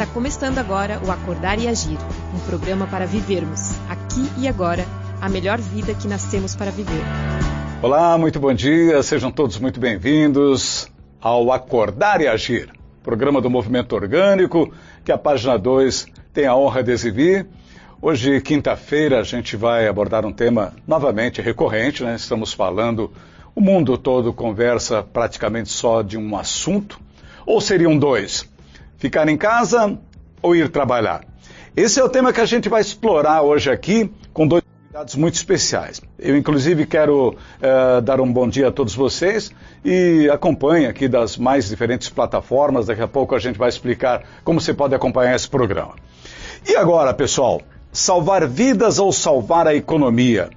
Está começando agora o Acordar e Agir, um programa para vivermos, aqui e agora, a melhor vida que nascemos para viver. Olá, muito bom dia, sejam todos muito bem-vindos ao Acordar e Agir, programa do Movimento Orgânico, que a página 2 tem a honra de exibir. Hoje, quinta-feira, a gente vai abordar um tema novamente recorrente, né? Estamos falando, o mundo todo conversa praticamente só de um assunto, ou seriam dois? Ficar em casa ou ir trabalhar? Esse é o tema que a gente vai explorar hoje aqui com dois convidados muito especiais. Eu, inclusive, quero uh, dar um bom dia a todos vocês e acompanhe aqui das mais diferentes plataformas. Daqui a pouco a gente vai explicar como você pode acompanhar esse programa. E agora, pessoal, salvar vidas ou salvar a economia?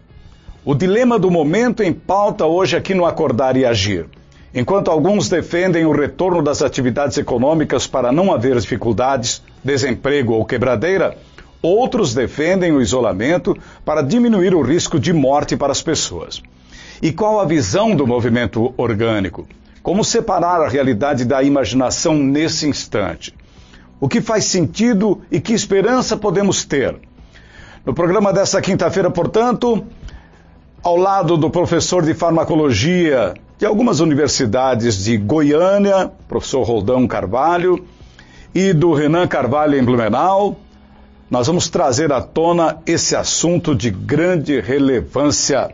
O dilema do momento em pauta hoje aqui no Acordar e Agir. Enquanto alguns defendem o retorno das atividades econômicas para não haver dificuldades, desemprego ou quebradeira, outros defendem o isolamento para diminuir o risco de morte para as pessoas. E qual a visão do movimento orgânico? Como separar a realidade da imaginação nesse instante? O que faz sentido e que esperança podemos ter? No programa desta quinta-feira, portanto, ao lado do professor de farmacologia de algumas universidades de Goiânia, professor Roldão Carvalho, e do Renan Carvalho em Blumenau, nós vamos trazer à tona esse assunto de grande relevância.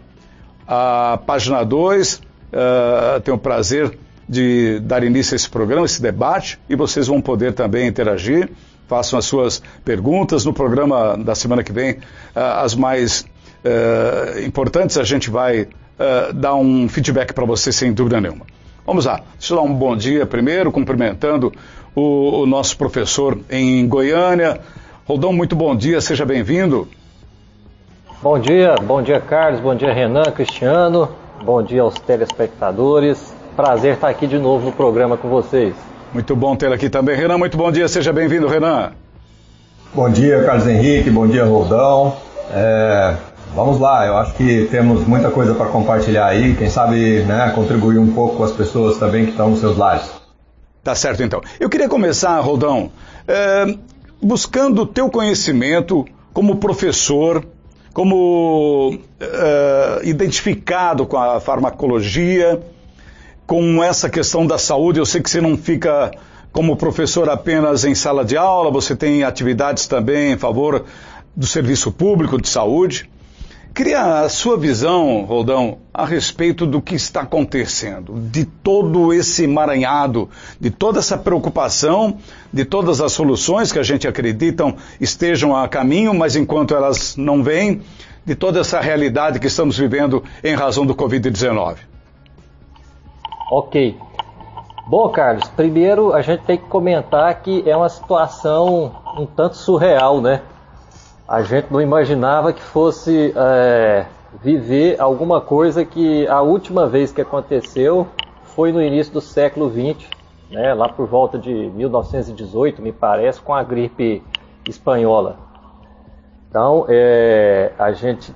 A página 2 uh, eh, tem o prazer de dar início a esse programa, esse debate, e vocês vão poder também interagir. Façam as suas perguntas. No programa da semana que vem, uh, as mais uh, importantes a gente vai uh, dar um feedback para você sem dúvida nenhuma. Vamos lá, deixa eu dar um bom dia primeiro, cumprimentando o, o nosso professor em Goiânia. Roldão, muito bom dia, seja bem-vindo. Bom dia, bom dia Carlos, bom dia Renan, Cristiano, bom dia aos telespectadores. Prazer estar aqui de novo no programa com vocês. Muito bom tê-lo aqui também. Renan, muito bom dia, seja bem-vindo, Renan. Bom dia, Carlos Henrique, bom dia, Roldão. É, Vamos lá, eu acho que temos muita coisa para compartilhar aí, quem sabe né, contribuir um pouco com as pessoas também que estão nos seus lares. Tá certo então. Eu queria começar, Roldão, é, buscando o teu conhecimento como professor, como é, identificado com a farmacologia, com essa questão da saúde. Eu sei que você não fica como professor apenas em sala de aula, você tem atividades também em favor do serviço público de saúde. Queria a sua visão, Roldão, a respeito do que está acontecendo, de todo esse emaranhado, de toda essa preocupação, de todas as soluções que a gente acredita estejam a caminho, mas enquanto elas não vêm, de toda essa realidade que estamos vivendo em razão do Covid-19. Ok. Bom, Carlos, primeiro a gente tem que comentar que é uma situação um tanto surreal, né? A gente não imaginava que fosse é, viver alguma coisa que a última vez que aconteceu foi no início do século XX, né, lá por volta de 1918, me parece, com a gripe espanhola. Então, é, a gente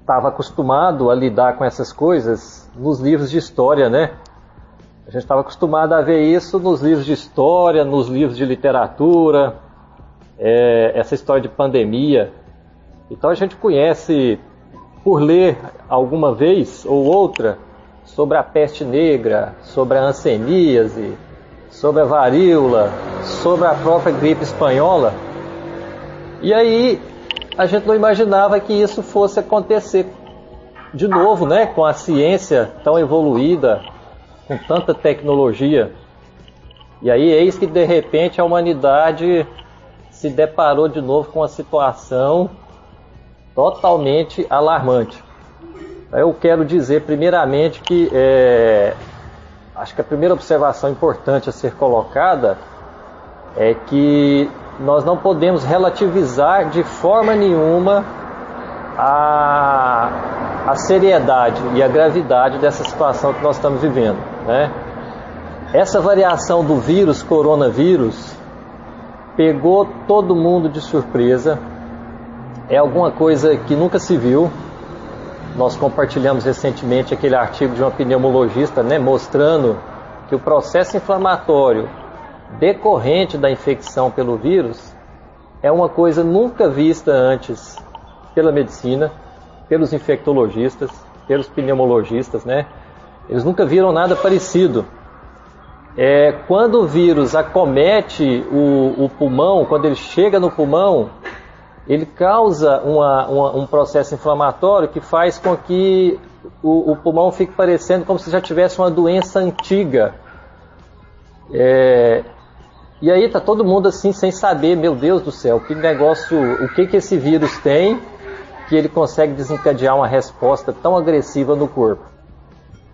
estava acostumado a lidar com essas coisas nos livros de história, né? A gente estava acostumado a ver isso nos livros de história, nos livros de literatura, é, essa história de pandemia. Então a gente conhece, por ler alguma vez ou outra, sobre a peste negra, sobre a anseníase, sobre a varíola, sobre a própria gripe espanhola. E aí a gente não imaginava que isso fosse acontecer de novo, né, com a ciência tão evoluída, com tanta tecnologia. E aí eis que de repente a humanidade se deparou de novo com uma situação totalmente alarmante. Eu quero dizer, primeiramente, que é, acho que a primeira observação importante a ser colocada é que nós não podemos relativizar de forma nenhuma a, a seriedade e a gravidade dessa situação que nós estamos vivendo. Né? Essa variação do vírus, coronavírus, pegou todo mundo de surpresa. É alguma coisa que nunca se viu. Nós compartilhamos recentemente aquele artigo de uma pneumologista, né, mostrando que o processo inflamatório decorrente da infecção pelo vírus é uma coisa nunca vista antes pela medicina, pelos infectologistas, pelos pneumologistas, né? Eles nunca viram nada parecido. É, quando o vírus acomete o, o, pulmão, quando ele chega no pulmão, ele causa uma, uma, um processo inflamatório que faz com que o, o, pulmão fique parecendo como se já tivesse uma doença antiga. É, e aí tá todo mundo assim sem saber, meu Deus do céu, que negócio, o que que esse vírus tem que ele consegue desencadear uma resposta tão agressiva no corpo.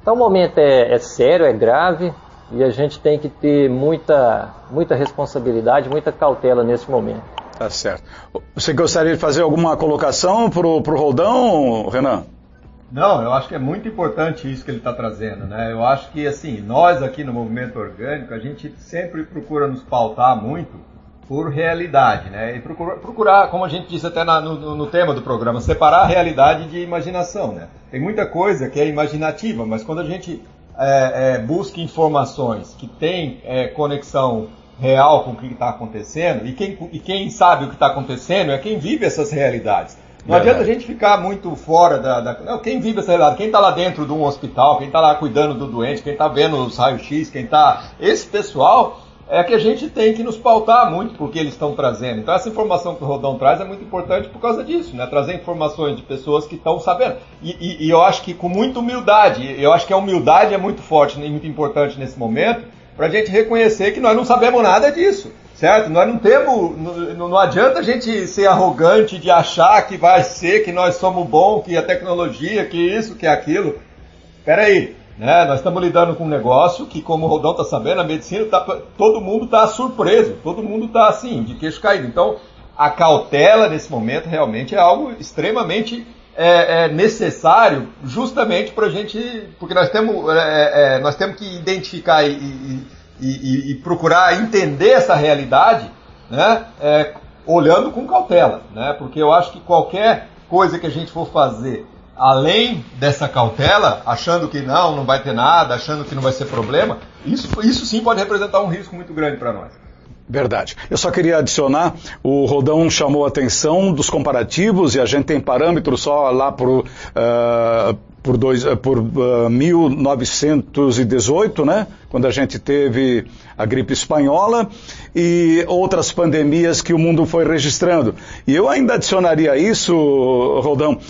Então o momento é, é sério, é grave e a gente tem que ter muita, muita responsabilidade, muita cautela nesse momento. Tá certo. Você gostaria de fazer alguma colocação para o Roldão, Renan? Não, eu acho que é muito importante isso que ele está trazendo, né? Eu acho que, assim, nós aqui no Movimento Orgânico, a gente sempre procura nos pautar muito por realidade, né? E procurar, procurar como a gente disse até na, no, no, tema do programa, separar a realidade de imaginação, né? Tem muita coisa que é imaginativa, mas quando a gente é, é, busca informações que têm é, conexão real com o que está acontecendo, e quem, e quem sabe o que está acontecendo é quem vive essas realidades. Não adianta a gente ficar muito fora da. da não, quem vive essa realidade, quem está lá dentro de um hospital, quem está lá cuidando do doente, quem está vendo os raios-x, quem está. Esse pessoal é que a gente tem que nos pautar muito porque eles estão trazendo. Então essa informação que o Rodão traz é muito importante por causa disso, né? Trazer informações de pessoas que estão sabendo. E, e, e, eu acho que com muita humildade, eu acho que a humildade é muito forte e muito importante nesse momento, para a gente reconhecer que nós não sabemos nada disso. Certo? Nós não temos. Não, não adianta a gente ser arrogante de achar que vai ser, que nós somos bons, que a tecnologia, que isso, que aquilo. Peraí, né? Nós estamos lidando com um negócio que, como o Rodão está sabendo, a medicina tá, todo mundo está surpreso, todo mundo está assim, de queixo caído. Então, a cautela nesse momento realmente é algo extremamente é, é necessário, justamente para a gente, porque nós temos, é, é, nós temos que identificar e, e, e, e, procurar entender essa realidade, né? É, olhando com cautela, né? Porque eu acho que qualquer coisa que a gente for fazer além dessa cautela, achando que não, não vai ter nada, achando que não vai ser problema, isso, isso sim pode representar um risco muito grande para nós. Verdade. Eu só queria adicionar, o Rodão chamou a atenção dos comparativos e a gente tem parâmetros só lá por, uh, por, dois, uh, por uh, 1918, né? Quando a gente teve a gripe espanhola e outras pandemias que o mundo foi registrando. E eu ainda adicionaria isso, Rodão,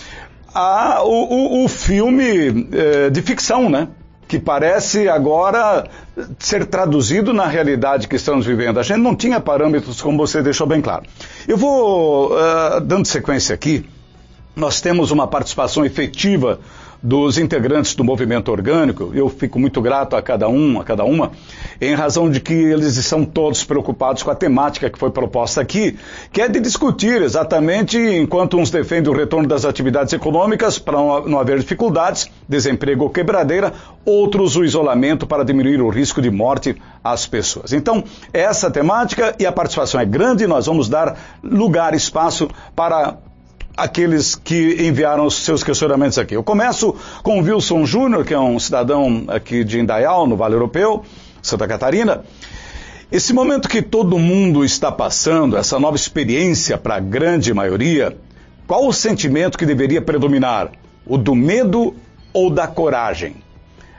a, o, o, o filme é, de ficção, né? que parece agora ser traduzido na realidade que estamos vivendo. A gente não tinha parâmetros, como você deixou bem claro. Eu vou, uh, dando sequência aqui, nós temos uma participação efetiva dos integrantes do movimento orgânico, eu fico muito grato a cada um, a cada uma, em razão de que eles estão todos preocupados com a temática que foi proposta aqui, que é de discutir exatamente, enquanto uns defendem o retorno das atividades econômicas para não haver dificuldades, desemprego ou quebradeira, outros o isolamento para diminuir o risco de morte às pessoas. Então, essa temática e a participação é grande, nós vamos dar lugar, espaço para aqueles que enviaram os seus questionamentos aqui. Eu começo com Wilson Júnior, que é um cidadão aqui de Indaial, no Vale Europeu, Santa Catarina. Esse momento que todo mundo está passando, essa nova experiência para a grande maioria, qual o sentimento que deveria predominar? O do medo ou da coragem?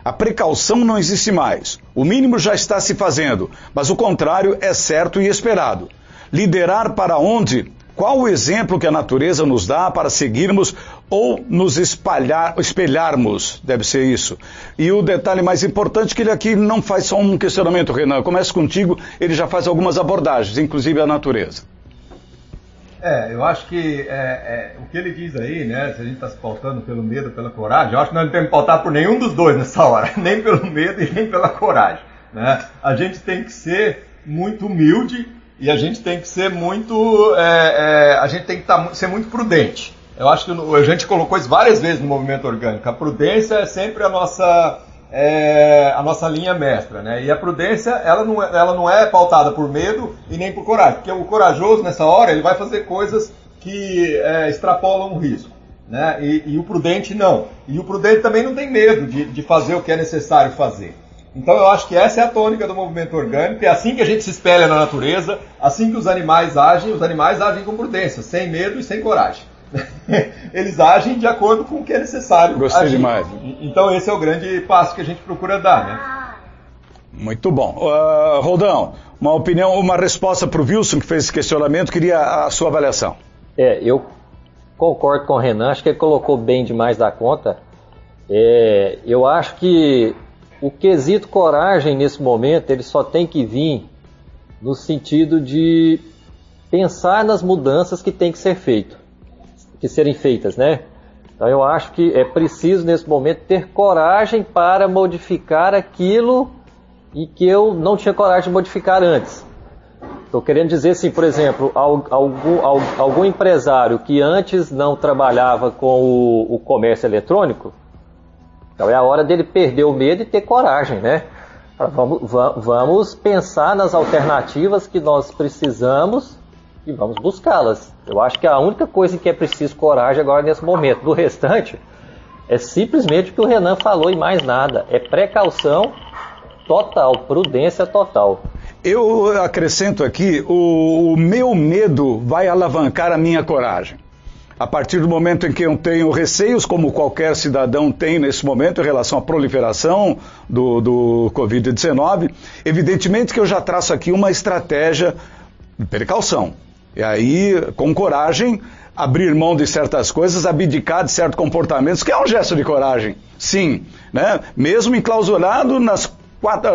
A precaução não existe mais. O mínimo já está se fazendo, mas o contrário é certo e esperado. Liderar para onde? Qual o exemplo que a natureza nos dá para seguirmos ou nos espalhar, espelharmos? Deve ser isso. E o detalhe mais importante é que ele aqui não faz só um questionamento, Renan. Começa contigo, ele já faz algumas abordagens, inclusive a natureza. É, eu acho que é, é, o que ele diz aí, né? Se a gente está se pautando pelo medo, pela coragem, eu acho que nós não temos que pautar por nenhum dos dois nessa hora, nem pelo medo e nem pela coragem. Né? A gente tem que ser muito humilde e a gente tem que ser muito, é, é, a gente tem que tá, ser muito prudente. Eu acho que a gente colocou isso várias vezes no movimento orgânico. A prudência é sempre a nossa, é, a nossa linha mestra, né? E a prudência, ela não, é, ela não é pautada por medo e nem por coragem, porque o corajoso nessa hora ele vai fazer coisas que é, extrapolam o risco. Né? E, e, o prudente não. E o prudente também não tem medo de, de fazer o que é necessário fazer. Então eu acho que essa é a tônica do movimento orgânico, é assim que a gente se espelha na natureza, assim que os animais agem, os animais agem com prudência, sem medo e sem coragem. Eles agem de acordo com o que é necessário. Gostei agir. demais. Então esse é o grande passo que a gente procura dar, né? Muito bom. Uh, Roldão, uma opinião, uma resposta para o Wilson que fez esse questionamento, queria a sua avaliação. É, eu concordo com o Renan, acho que ele colocou bem demais da conta. É, eu acho que o quesito coragem nesse momento ele só tem que vir no sentido de pensar nas mudanças que tem que ser feito, que serem feitas, né? Então eu acho que é preciso nesse momento ter coragem para modificar aquilo e que eu não tinha coragem de modificar antes. Estou querendo dizer assim, por exemplo, algum, algum empresário que antes não trabalhava com o, o comércio eletrônico, então é a hora dele perder o medo e ter coragem, né? Vamos, vamos pensar nas alternativas que nós precisamos e vamos buscá-las. Eu acho que a única coisa que é preciso coragem agora nesse momento. Do restante, é simplesmente o que o Renan falou e mais nada. É precaução total, prudência total. Eu acrescento aqui: o, o meu medo vai alavancar a minha coragem. A partir do momento em que eu tenho receios, como qualquer cidadão tem nesse momento, em relação à proliferação do, do Covid-19, evidentemente que eu já traço aqui uma estratégia de precaução. E aí, com coragem, abrir mão de certas coisas, abdicar de certos comportamentos, que é um gesto de coragem, sim. Né? Mesmo enclausurado nas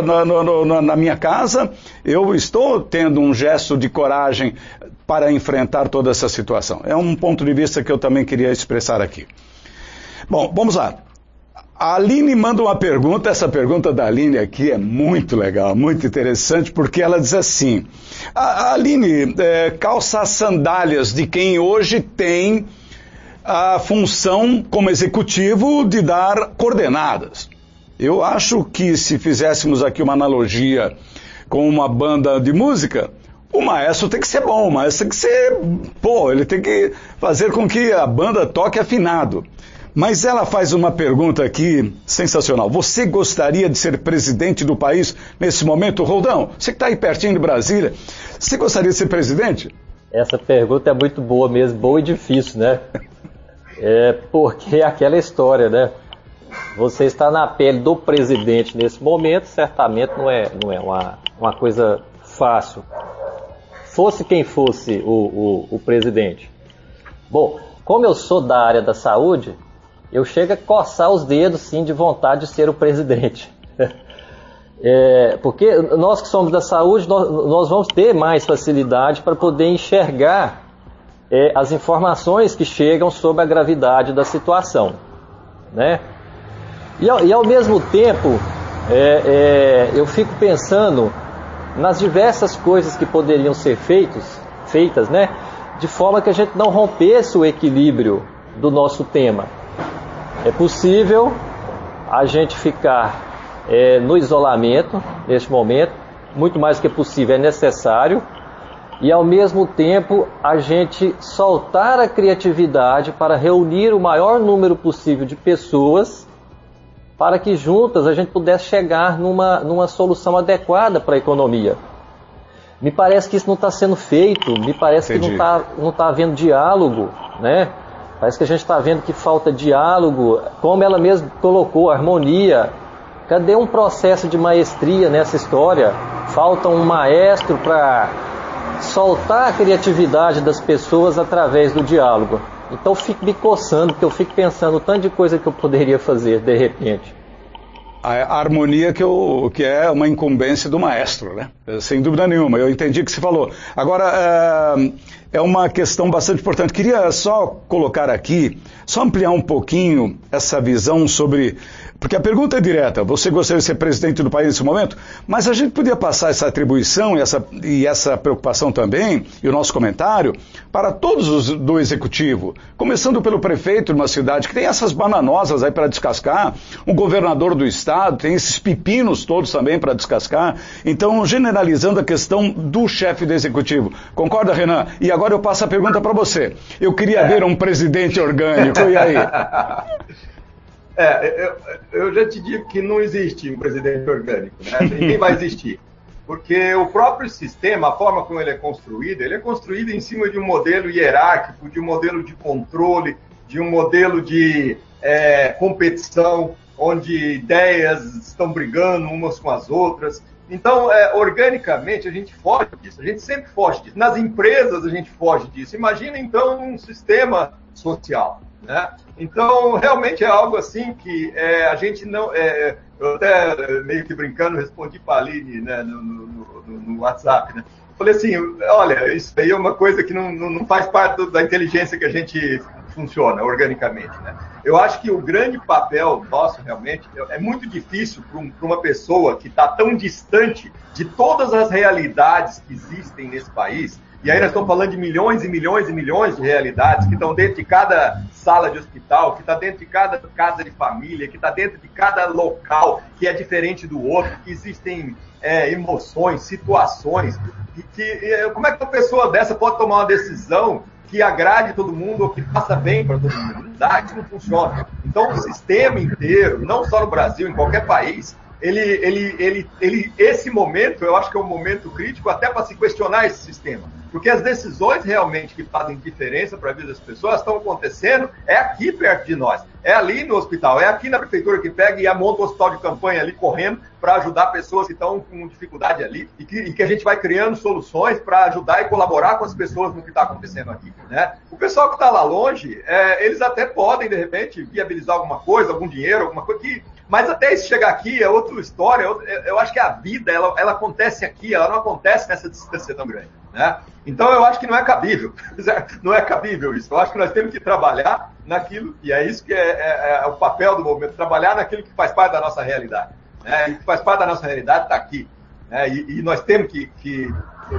na, na, na, minha casa, eu estou tendo um gesto de coragem para enfrentar toda essa situação. É um ponto de vista que eu também queria expressar aqui. Bom, vamos lá. A Aline manda uma pergunta, essa pergunta da Aline aqui é muito legal, muito interessante, porque ela diz assim: a Aline é, calça as sandálias de quem hoje tem a função como executivo de dar coordenadas. Eu acho que se fizéssemos aqui uma analogia com uma banda de música, o maestro tem que ser bom, o maestro tem que ser, pô, ele tem que fazer com que a banda toque afinado. Mas ela faz uma pergunta aqui sensacional. Você gostaria de ser presidente do país nesse momento, Roldão? Você que está aí pertinho de Brasília, você gostaria de ser presidente? Essa pergunta é muito boa mesmo, boa e difícil, né? É porque é aquela história, né? Você está na pele do presidente nesse momento, certamente não é, não é uma, uma coisa fácil fosse quem fosse o, o, o presidente. Bom, como eu sou da área da saúde, eu chego a coçar os dedos sim de vontade de ser o presidente. É, porque nós que somos da saúde, nós, nós vamos ter mais facilidade para poder enxergar é, as informações que chegam sobre a gravidade da situação. Né? E, ao, e ao mesmo tempo, é, é eu fico pensando nas diversas coisas que poderiam ser feitos, feitas, né? De forma que a gente não rompesse o equilíbrio do nosso tema. É possível a gente ficar é, no isolamento neste momento, muito mais que possível é necessário, e ao mesmo tempo a gente soltar a criatividade para reunir o maior número possível de pessoas para que juntas a gente pudesse chegar numa, numa solução adequada para a economia. Me parece que isso não está sendo feito, me parece Entendi. que não está não tá havendo diálogo, né? Parece que a gente está vendo que falta diálogo, como ela mesma colocou, harmonia. Cadê um processo de maestria nessa história? Falta um maestro para soltar a criatividade das pessoas através do diálogo. Então eu fico me coçando, porque eu fico pensando o tanto de coisa que eu poderia fazer de repente. A, harmonia que, eu, que é uma incumbência do maestro, né? Sem dúvida nenhuma. Eu entendi o que você falou. Agora, é, é uma questão bastante importante. Queria só colocar aqui, só ampliar um pouquinho essa visão sobre porque a pergunta é direta: você gostaria de ser presidente do país nesse momento? Mas a gente podia passar essa atribuição e essa, e essa preocupação também, e o nosso comentário, para todos os do executivo, começando pelo prefeito de uma cidade que tem essas bananosas aí para descascar, um governador do estado, tem esses pepinos todos também para descascar. Então, generalizando a questão do chefe do executivo. Concorda, Renan? E agora eu passo a pergunta para você. Eu queria ver um presidente orgânico, e aí? É, eu, eu, já te digo que não existe um presidente orgânico, né? ninguém vai existir. Porque o próprio sistema, a forma como ele é construído, ele é construído em cima de um modelo hierárquico, de um modelo de controle, de um modelo de é, competição, onde ideias estão brigando umas com as outras. Então, é, organicamente, a gente foge disso, a gente sempre foge disso. Nas empresas, a gente foge disso. Imagina, então, um sistema social. Né? Então, realmente é algo assim que é, a gente não. É, eu até meio que brincando respondi para a Aline né, no, no, no, no, WhatsApp. Né? Falei assim: olha, isso aí é uma coisa que não, não faz parte da inteligência que a gente funciona organicamente. Né? Eu acho que o grande papel nosso, realmente, é muito difícil para um, uma pessoa que está tão distante de todas as realidades que existem nesse país e aí nós estamos falando de milhões e milhões e milhões de realidades que estão dentro de cada sala de hospital, que está dentro de cada casa de família, que está dentro de cada local que é diferente do outro, que existem é, emoções, situações, e que como é que uma pessoa dessa pode tomar uma decisão que agrade todo mundo ou que faça bem para todo mundo? Dá, isso não funciona. Então o sistema inteiro, não só no Brasil, em qualquer país, ele, ele, ele, ele, esse momento, eu acho que é um momento crítico até para se questionar esse sistema. Porque as decisões realmente que fazem diferença para a vida das pessoas estão acontecendo é aqui perto de nós, é ali no hospital, é aqui na prefeitura que pega e monta o hospital de campanha ali correndo para ajudar pessoas que estão com dificuldade ali e que, e que a gente vai criando soluções para ajudar e colaborar com as pessoas no que está acontecendo aqui. Né? O pessoal que está lá longe, é, eles até podem, de repente, viabilizar alguma coisa, algum dinheiro, alguma coisa que mas até isso chegar aqui é outra história. Eu, eu acho que a vida ela, ela, acontece aqui, ela não acontece nessa distância tão grande. Né? Então eu acho que não é cabível. Não é cabível isso. Eu acho que nós temos que trabalhar naquilo, e é isso que é, é, é o papel do movimento, trabalhar naquilo que faz parte da nossa realidade. Né? E que faz parte da nossa realidade está aqui. Né? E, e, nós temos que, que,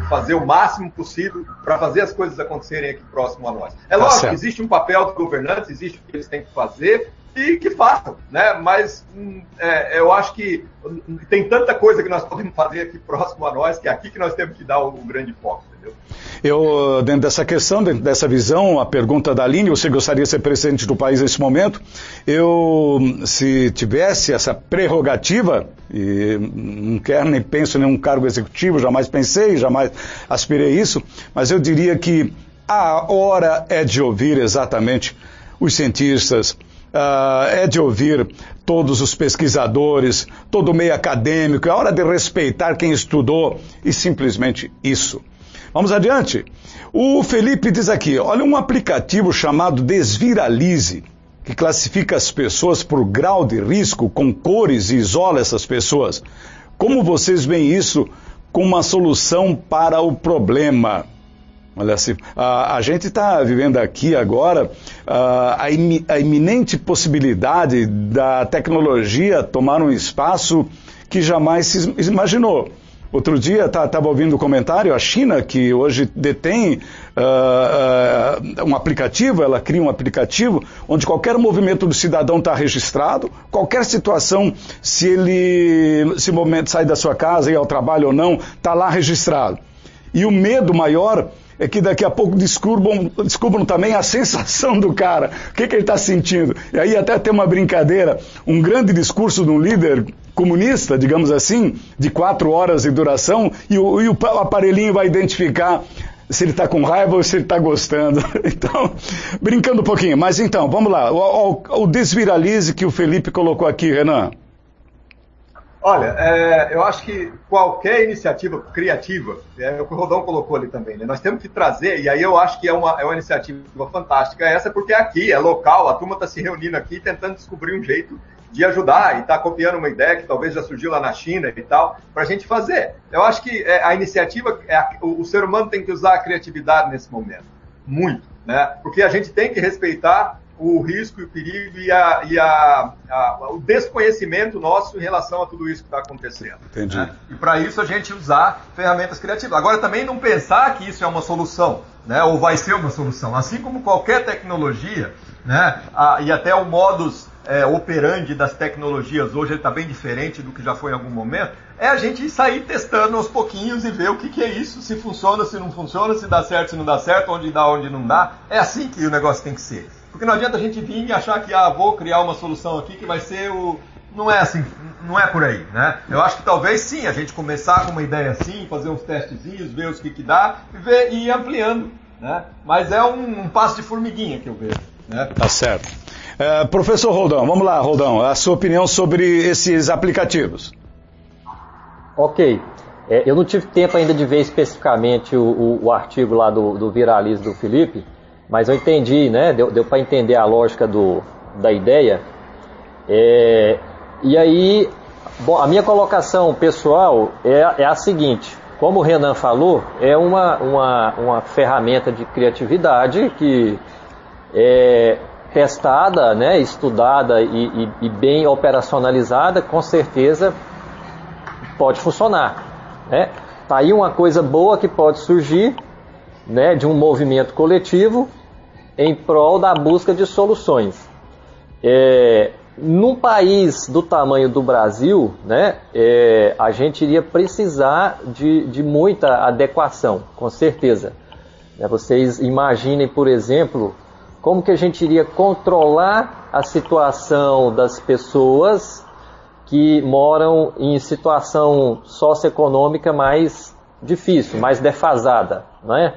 fazer o máximo possível para fazer as coisas acontecerem aqui próximo a nós. É tá lógico, existe um papel dos governantes, existe o que eles têm que fazer, e que façam, né? Mas hum, é, eu acho que tem tanta coisa que nós podemos fazer aqui próximo a nós, que é aqui que nós temos que dar o, grande foco, entendeu? Eu, dentro dessa questão, dentro dessa visão, a pergunta da Aline, você gostaria de ser presidente do país nesse momento? Eu, se tivesse essa prerrogativa, e não quero nem penso em nenhum cargo executivo, jamais pensei, jamais aspirei isso, mas eu diria que a hora é de ouvir exatamente os cientistas, uh, é de ouvir todos os pesquisadores, todo o meio acadêmico, é hora de respeitar quem estudou e simplesmente isso. Vamos adiante. O Felipe diz aqui: olha, um aplicativo chamado Desviralize, que classifica as pessoas por grau de risco com cores e isola essas pessoas. Como vocês veem isso como uma solução para o problema? Olha assim, a, a gente está vivendo aqui agora a, a, iminente possibilidade da tecnologia tomar um espaço que jamais se imaginou. Outro dia estava tá, ouvindo um comentário, a China, que hoje detém uh, uh, um aplicativo, ela cria um aplicativo onde qualquer movimento do cidadão está registrado, qualquer situação, se ele se momento sai da sua casa e ao trabalho ou não, está lá registrado. E o medo maior é que daqui a pouco descubram, descubram também a sensação do cara, o que, que ele está sentindo. E aí até tem uma brincadeira, um grande discurso de um líder comunista, digamos assim, de quatro horas de duração, e o, e o aparelhinho vai identificar se ele está com raiva ou se ele está gostando. Então, brincando um pouquinho. Mas então, vamos lá. O, o, o desviralize que o Felipe colocou aqui, Renan. Olha, é, eu acho que qualquer iniciativa criativa, é o que o Rodão colocou ali também, né? nós temos que trazer, e aí eu acho que é uma, é uma iniciativa fantástica essa, porque é aqui, é local, a turma está se reunindo aqui tentando descobrir um jeito de ajudar e está copiando uma ideia que talvez já surgiu lá na China e tal, para a gente fazer. Eu acho que é, a iniciativa, é, o, o ser humano tem que usar a criatividade nesse momento, muito, né? Porque a gente tem que respeitar o risco e o perigo e, a, e a, a, o desconhecimento nosso em relação a tudo isso que está acontecendo. Entendi. Né? E para isso a gente usar ferramentas criativas. Agora também não pensar que isso é uma solução, né? ou vai ser uma solução. Assim como qualquer tecnologia, né? A, e até o modus é, operandi das tecnologias hoje está bem diferente do que já foi em algum momento, é a gente sair testando aos pouquinhos e ver o que, que é isso, se funciona, se não funciona, se dá certo, se não dá certo, onde dá, onde não dá. É assim que o negócio tem que ser. Porque não adianta a gente vir e achar que, ah, vou criar uma solução aqui que vai ser o. Não é assim, não é por aí, né? Eu acho que talvez sim, a gente começar com uma ideia assim, fazer uns testezinhos, ver os que, que dá e, ver, e ir ampliando, né? Mas é um, um passo de formiguinha que eu vejo. Né? Tá certo. É, professor Roldão, vamos lá, Roldão, a sua opinião sobre esses aplicativos. Ok. É, eu não tive tempo ainda de ver especificamente o, o, o artigo lá do, do Viralize do Felipe, mas eu entendi, né? Deu, deu para entender a lógica do, da ideia. É, e aí, bom, a minha colocação pessoal é, é, a seguinte: como o Renan falou, é uma, uma, uma ferramenta de criatividade que é testada, né, estudada e, e, e bem operacionalizada, com certeza pode funcionar. Né? Tá aí uma coisa boa que pode surgir né, de um movimento coletivo em prol da busca de soluções. É, num país do tamanho do Brasil, né, é, a gente iria precisar de, de muita adequação, com certeza. É, vocês imaginem, por exemplo, como que a gente iria controlar a situação das pessoas que moram em situação socioeconômica mais difícil, mais defasada, não é?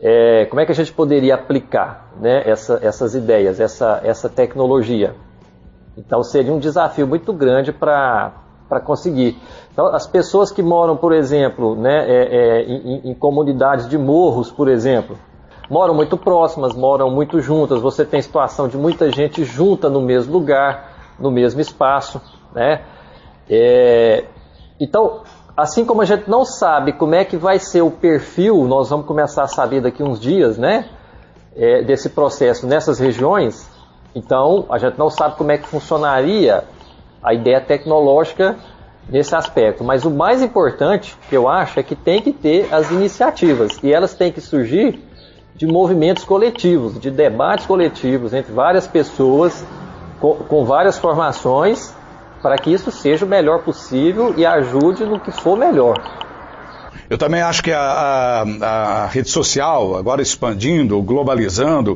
É como é que a gente poderia aplicar né, essa, essas ideias, essa, essa tecnologia? Então seria um desafio muito grande para conseguir. Então, as pessoas que moram, por exemplo, né, é, é, em, em comunidades de morros, por exemplo, moram muito próximas, moram muito juntas, você tem situação de muita gente junta no mesmo lugar, no mesmo espaço. Né? É, então, assim como a gente não sabe como é que vai ser o perfil, nós vamos começar a saber daqui uns dias, né? É, desse processo nessas regiões, então a gente não sabe como é que funcionaria a ideia tecnológica nesse aspecto. Mas o mais importante que eu acho é que tem que ter as iniciativas e elas têm que surgir de movimentos coletivos, de debates coletivos entre várias pessoas com, com várias formações para que isso seja o melhor possível e ajude no que for melhor. Eu também acho que a, a, a rede social, agora expandindo, globalizando,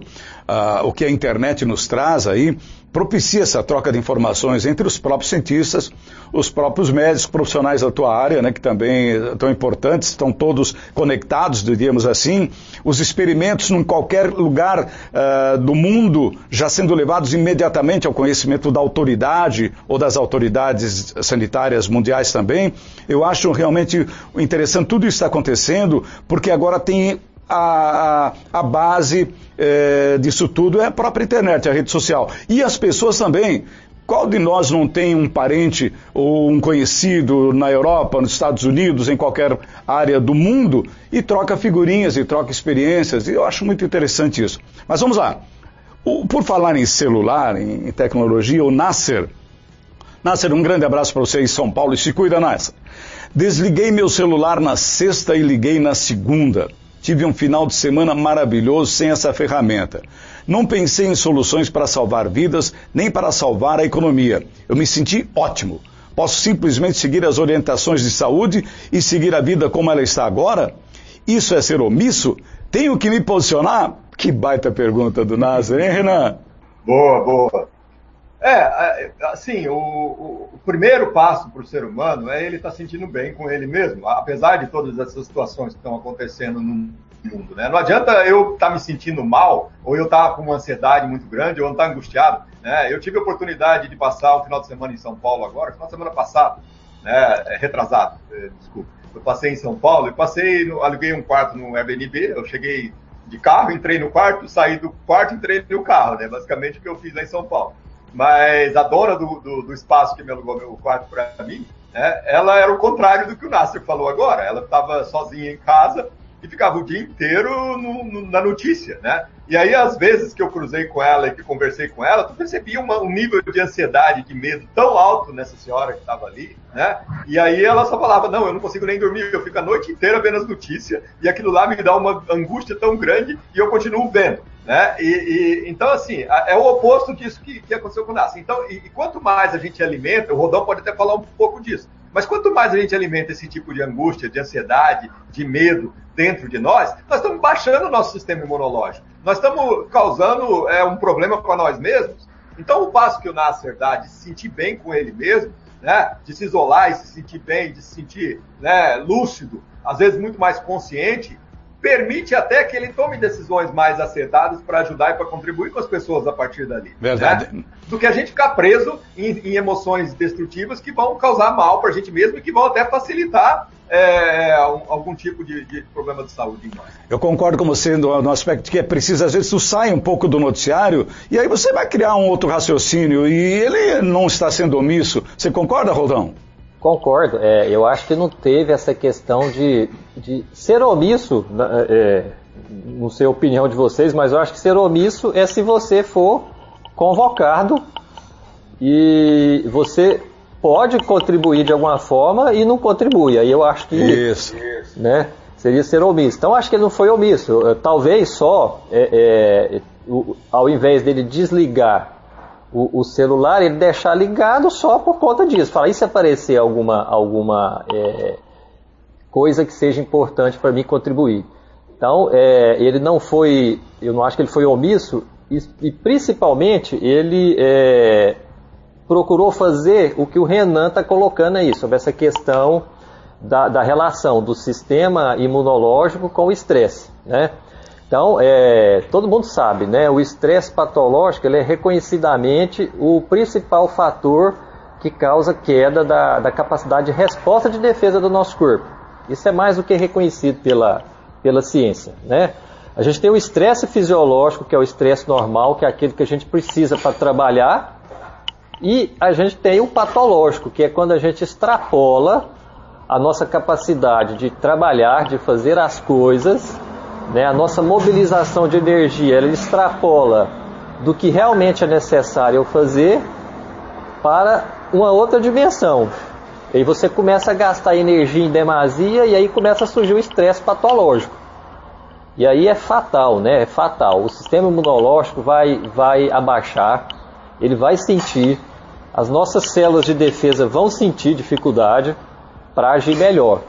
uh, o que a internet nos traz aí, propicia essa troca de informações entre os próprios cientistas, os próprios médicos profissionais da tua área, né, que também estão importantes, estão todos conectados, diríamos assim, os experimentos em qualquer lugar uh, do mundo já sendo levados imediatamente ao conhecimento da autoridade ou das autoridades sanitárias mundiais também. Eu acho realmente interessante tudo isso está acontecendo, porque agora tem a, a, base é, disso tudo é a própria internet, a rede social. E as pessoas também. Qual de nós não tem um parente ou um conhecido na Europa, nos Estados Unidos, em qualquer área do mundo e troca figurinhas e troca experiências? E eu acho muito interessante isso. Mas vamos lá. O, por falar em celular, em, em tecnologia, o Nasser. Nasser, um grande abraço para você em São Paulo e se cuida, Nasser. Desliguei meu celular na sexta e liguei na segunda. Tive um final de semana maravilhoso sem essa ferramenta. Não pensei em soluções para salvar vidas, nem para salvar a economia. Eu me senti ótimo. Posso simplesmente seguir as orientações de saúde e seguir a vida como ela está agora? Isso é ser omisso? Tenho que me posicionar? Que baita pergunta do Nasser, hein, Renan? Boa, boa. É, assim, o, o, o primeiro passo para o ser humano é ele estar tá sentindo bem com ele mesmo, apesar de todas essas situações que estão acontecendo no mundo, né? Não adianta eu estar tá me sentindo mal, ou eu estar tá com uma ansiedade muito grande, ou estar angustiado, né? Eu tive a oportunidade de passar um final de semana em São Paulo agora, final de semana passado, né? É, retrasado, é, desculpa. Eu passei em São Paulo e passei, aluguei um quarto no Airbnb, eu cheguei de carro, entrei no quarto, saí do quarto, entrei no carro, né? Basicamente o que eu fiz lá em São Paulo mas a dona do, do, do espaço que me alugou meu quarto para mim, né, ela era o contrário do que o Nasser falou agora. Ela estava sozinha em casa e ficava o dia inteiro no, no, na notícia, né? E aí, às vezes que eu cruzei com ela e que conversei com ela, tu percebia uma, um nível de ansiedade, de medo tão alto nessa senhora que estava ali, né? E aí ela só falava, não, eu não consigo nem dormir, eu fico a noite inteira vendo as notícias, e aquilo lá me dá uma angústia tão grande, e eu continuo vendo. Né? E, e, então, assim, é o oposto disso que, que aconteceu com o Nasser. Então, e, e, quanto mais a gente alimenta, o Rodão pode até falar um pouco disso. Mas quanto mais a gente alimenta esse tipo de angústia, de ansiedade, de medo dentro de nós, nós estamos baixando o nosso sistema imunológico. Nós estamos causando é, um problema para nós mesmos. Então, o passo que o Nasser dá de se sentir bem com ele mesmo, né, de se isolar e se sentir bem, de se sentir né, lúcido, às vezes muito mais consciente, permite até que ele tome decisões mais acertadas para ajudar e para contribuir com as pessoas a partir dali. Verdade. Né? Do que a gente ficar preso em, em emoções destrutivas que vão causar mal para a gente mesmo e que vão até facilitar é, algum tipo de, de, problema de saúde em nós. Eu concordo com você no, no, aspecto de que é preciso, às vezes, tu sai um pouco do noticiário e aí você vai criar um outro raciocínio e ele não está sendo omisso. Você concorda, Rodão? Concordo. É, eu acho que não teve essa questão de, de ser omisso, né, é, não sei a opinião de vocês, mas eu acho que ser omisso é se você for convocado e você pode contribuir de alguma forma e não contribui. Aí eu acho que Isso. Né, seria ser omisso. Então acho que ele não foi omisso. Talvez só, é, é, ao invés dele desligar o, o, celular, ele deixar ligado só por conta disso. Fala, e se aparecer alguma, alguma é, coisa que seja importante para mim contribuir? Então, é, ele não foi, eu não acho que ele foi omisso, e, e principalmente ele é, procurou fazer o que o Renan está colocando aí, sobre essa questão da, da relação do sistema imunológico com o estresse, né? Então, é, todo mundo sabe, né? O estresse patológico é reconhecidamente o principal fator que causa queda da, da, capacidade de resposta de defesa do nosso corpo. Isso é mais do que reconhecido pela, pela ciência, né? A gente tem o estresse fisiológico, que é o estresse normal, que é aquele que a gente precisa para trabalhar, e a gente tem o patológico, que é quando a gente extrapola a nossa capacidade de trabalhar, de fazer as coisas né, a nossa mobilização de energia ela extrapola do que realmente é necessário fazer para uma outra dimensão. E aí você começa a gastar energia em demasia e aí começa a surgir o estresse patológico. E aí é fatal, né? É fatal. O sistema imunológico vai, vai abaixar, ele vai sentir, as nossas células de defesa vão sentir dificuldade para agir melhor.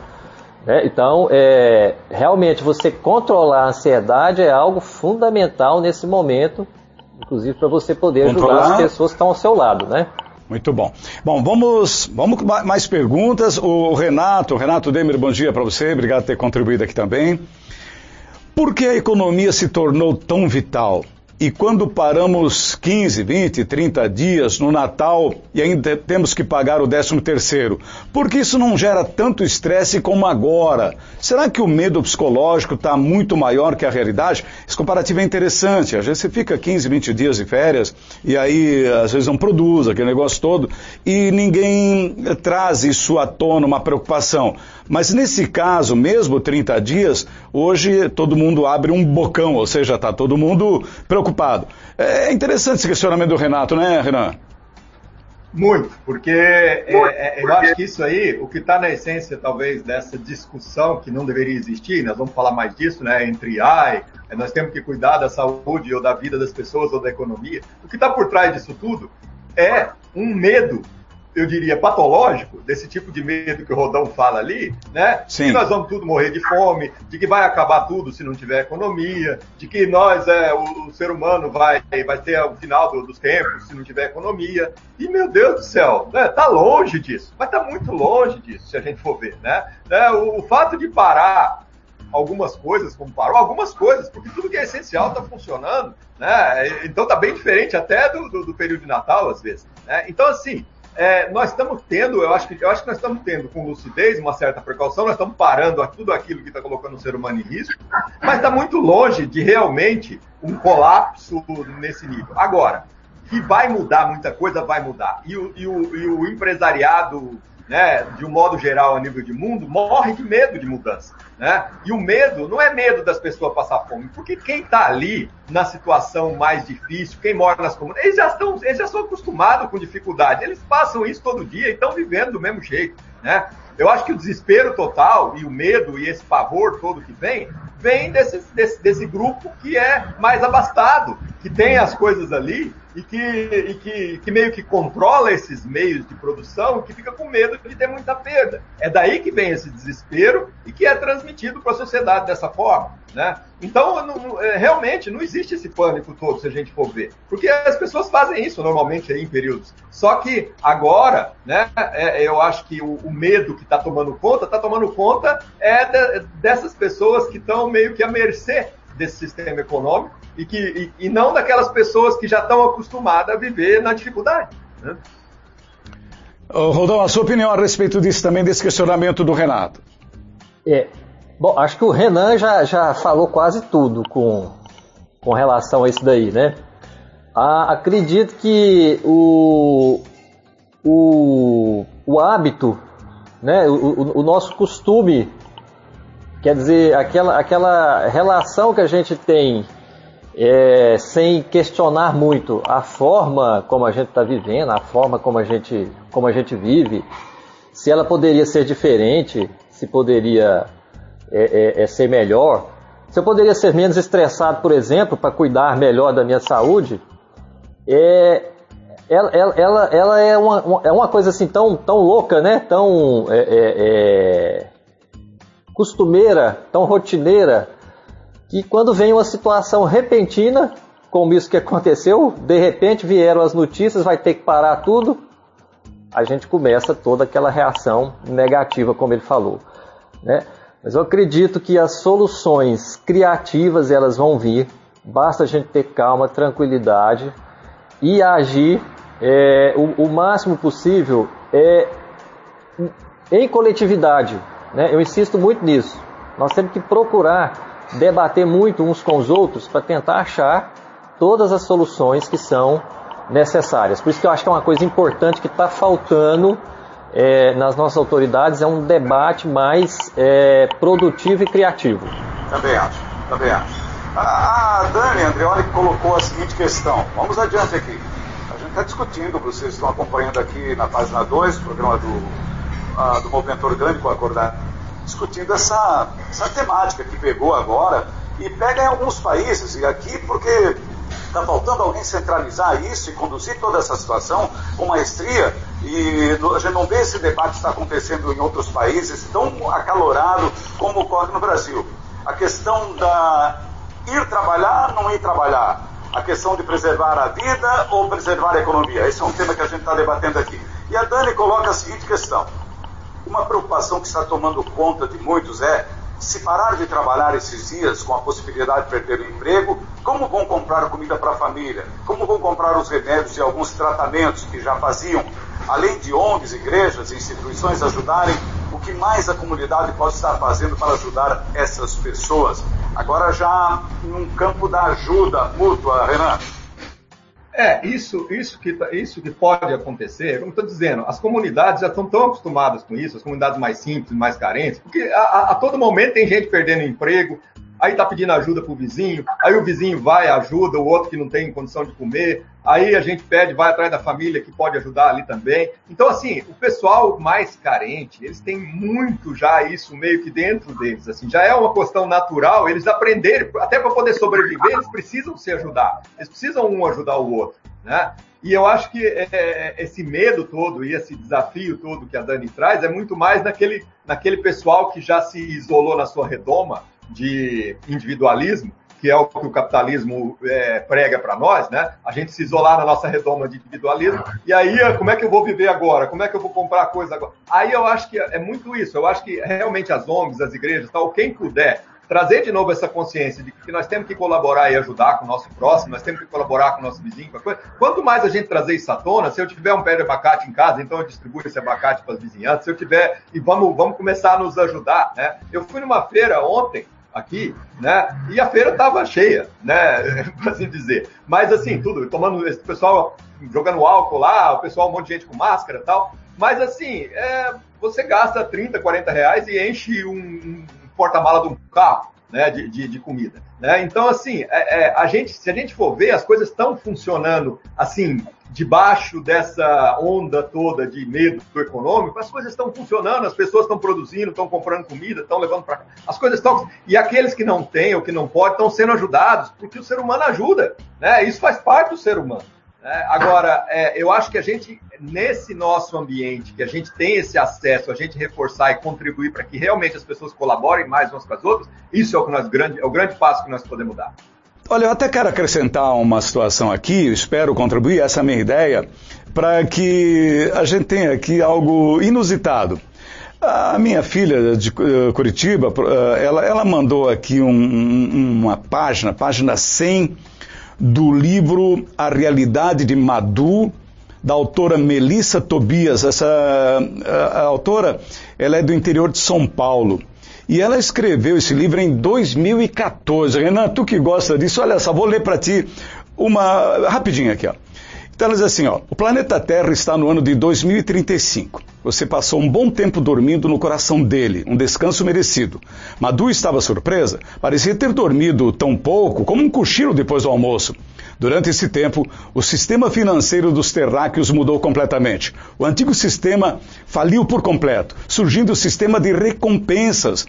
É, então, é, realmente, você controlar a ansiedade é algo fundamental nesse momento, inclusive para você poder controlar. ajudar as pessoas que estão ao seu lado, né? Muito bom. Bom, vamos, vamos com mais perguntas. O Renato, Renato Demer, bom dia para você, obrigado por ter contribuído aqui também. Por que a economia se tornou tão vital? E quando paramos 15, 20, 30 dias no Natal e ainda temos que pagar o 13 terceiro, por que isso não gera tanto estresse como agora? Será que o medo psicológico está muito maior que a realidade? Esse comparativo é interessante. Às vezes você fica 15, 20 dias de férias e aí às vezes não produz aquele negócio todo e ninguém traz isso à tona, uma preocupação. Mas nesse caso, mesmo 30 dias, hoje todo mundo abre um bocão, ou seja, está todo mundo preocupado. É interessante esse questionamento do Renato, né, Renan? Muito, porque é, é, eu acho que isso aí, o que está na essência, talvez, dessa discussão que não deveria existir, nós vamos falar mais disso, né, entre ai, nós temos que cuidar da saúde ou da vida das pessoas ou da economia. O que está por trás disso tudo é um medo eu diria, patológico, desse tipo de medo que o Rodão fala ali, né? Sim. Que nós vamos tudo morrer de fome, de que vai acabar tudo se não tiver economia, de que nós, é, o, o ser humano, vai, vai ter o final do, dos tempos se não tiver economia. E, meu Deus do céu, né? tá longe disso, estar tá muito longe disso, se a gente for ver, né? né? O, o fato de parar algumas coisas, como parou, algumas coisas, porque tudo que é essencial está funcionando, né? Então tá bem diferente até do, do, do período de Natal, às vezes. Né? Então, assim, é, nós estamos tendo, eu acho, que, eu acho que nós estamos tendo com lucidez uma certa precaução, nós estamos parando tudo aquilo que está colocando o ser humano em risco, mas está muito longe de realmente um colapso nesse nível. Agora, que vai mudar muita coisa, vai mudar. E o, e o, e o empresariado né, de um modo geral a nível de mundo, morre de medo de mudança. Né? E o medo não é medo das pessoas passar fome, porque quem está ali na situação mais difícil, quem mora nas comunidades, eles já, estão, eles já são acostumados com dificuldade, eles passam isso todo dia e estão vivendo do mesmo jeito. Né? Eu acho que o desespero total e o medo e esse pavor todo que vem, vem desse, desse, desse grupo que é mais abastado, que tem as coisas ali e que, e que, que meio que controla esses meios de produção que fica com medo de ter muita perda. É daí que vem esse desespero e que é transmitido para a sociedade dessa forma. Né? Então, não, é, realmente, não existe esse pânico todo, se a gente for ver. Porque as pessoas fazem isso normalmente aí em períodos. Só que agora, né, é, eu acho que o, o medo que está tomando conta, está tomando conta é de, dessas pessoas que estão meio que à mercê desse sistema econômico e, que, e, e não daquelas pessoas que já estão acostumadas a viver na dificuldade. Né? Rodão, a sua opinião a respeito disso também, desse questionamento do Renato? É, bom, acho que o Renan já, já falou quase tudo com, com relação a isso daí, né? Ah, acredito que o, o, o hábito, né, o, o, o nosso costume Quer dizer, aquela, aquela relação que a gente tem é, sem questionar muito a forma como a gente está vivendo, a forma como a, gente, como a gente vive, se ela poderia ser diferente, se poderia é, é, é ser melhor, se eu poderia ser menos estressado, por exemplo, para cuidar melhor da minha saúde, é, ela, ela, ela, é, uma, é uma coisa assim tão, tão louca, né? Tão é, é costumeira, tão rotineira, que quando vem uma situação repentina, como isso que aconteceu, de repente vieram as notícias, vai ter que parar tudo, a gente começa toda aquela reação negativa, como ele falou. Né? Mas eu acredito que as soluções criativas elas vão vir, basta a gente ter calma, tranquilidade e agir é, o, o máximo possível é, em coletividade, né? Eu insisto muito nisso. Nós temos que procurar debater muito uns com os outros para tentar achar todas as soluções que são necessárias. Por isso que eu acho que é uma coisa importante que está faltando é, nas nossas autoridades é um debate mais é, produtivo e criativo. Também acho, também acho. A, a Dani Andreoli colocou a seguinte questão. Vamos adiante aqui. A gente está discutindo, vocês estão acompanhando aqui na página 2, programa do do movimento orgânico acordar, discutindo essa, essa temática que pegou agora e pega em alguns países, e aqui porque está faltando alguém centralizar isso e conduzir toda essa situação com maestria, e a gente não vê esse debate está acontecendo em outros países tão acalorado como ocorre no Brasil. A questão da ir trabalhar, não ir trabalhar. A questão de preservar a vida ou preservar a economia. Esse é um tema que a gente está debatendo aqui. E a Dani coloca a seguinte questão: uma preocupação que está tomando conta de muitos é se parar de trabalhar esses dias com a possibilidade de perder o emprego, como vão comprar comida para a família? Como vão comprar os remédios e alguns tratamentos que já faziam? Além de ONGs, igrejas e instituições ajudarem, o que mais a comunidade pode estar fazendo para ajudar essas pessoas? Agora já num campo da ajuda mútua, Renan. É, isso, isso, que, tá, isso que pode acontecer, como estou dizendo, as comunidades já estão tão acostumadas com isso, as comunidades mais simples, mais carentes, porque a, a, a todo momento tem gente perdendo emprego, aí tá pedindo ajuda pro vizinho, aí o vizinho vai, ajuda, o outro que não tem condição de comer, aí a gente pede, vai atrás da família que pode ajudar ali também. Então, assim, o pessoal mais carente, eles têm muito já isso meio que dentro deles, assim, já é uma questão natural, eles aprenderem, até para poder sobreviver, eles precisam se ajudar, eles precisam um ajudar o outro, né? E eu acho que é, é, esse medo todo e esse desafio todo que a Dani traz é muito mais naquele, naquele pessoal que já se isolou na sua redoma de individualismo, que é o que o capitalismo é, prega para nós, né? A gente se isolar na nossa redoma de individualismo. E aí, como é que eu vou viver agora? Como é que eu vou comprar coisa agora? Aí eu acho que é muito isso. Eu acho que realmente as ONGs, as igrejas, tal, quem puder trazer de novo essa consciência de que nós temos que colaborar e ajudar com o nosso próximo, nós temos que colaborar com o nosso vizinho. Quanto mais a gente trazer isso à tona, se eu tiver um pé de abacate em casa, então eu distribuo esse abacate para as vizinhanças. Se eu tiver, e vamos, vamos começar a nos ajudar. Né? Eu fui numa feira ontem, aqui, né? E a feira estava cheia, né? Por assim dizer. Mas assim, tudo, tomando esse pessoal jogando álcool lá, o pessoal, um monte de gente com máscara e tal. Mas assim, é, você gasta 30, 40 reais e enche um, um porta-mala de um carro né, de, de, de comida. Né? Então, assim, é, é, a gente, se a gente for ver, as coisas estão funcionando assim, debaixo dessa onda toda de medo econômico, as coisas estão funcionando, as pessoas estão produzindo, estão comprando comida, estão levando para. As coisas estão. E aqueles que não têm ou que não podem estão sendo ajudados, porque o ser humano ajuda. Né? Isso faz parte do ser humano. É, agora, é, eu acho que a gente, nesse nosso ambiente, que a gente tem esse acesso, a gente reforçar e contribuir para que realmente as pessoas colaborem mais umas com as outras, isso é o, que nós, grande, é o grande passo que nós podemos dar. Olha, eu até quero acrescentar uma situação aqui, espero contribuir, essa é a minha ideia, para que a gente tenha aqui algo inusitado. A minha filha de uh, Curitiba, uh, ela, ela, mandou aqui um, uma página, página 100, do livro A Realidade de Madu, da autora Melissa Tobias. Essa a, a autora, ela é do interior de São Paulo. E ela escreveu esse livro em 2014. Renan, tu que gosta disso, olha só, vou ler para ti uma rapidinho aqui, ó. Então ela diz assim, ó, o planeta Terra está no ano de 2035. Você passou um bom tempo dormindo no coração dele, um descanso merecido. Madu estava surpresa, parecia ter dormido tão pouco como um cochilo depois do almoço. Durante esse tempo, o sistema financeiro dos terráqueos mudou completamente. O antigo sistema faliu por completo, surgindo o sistema de recompensas.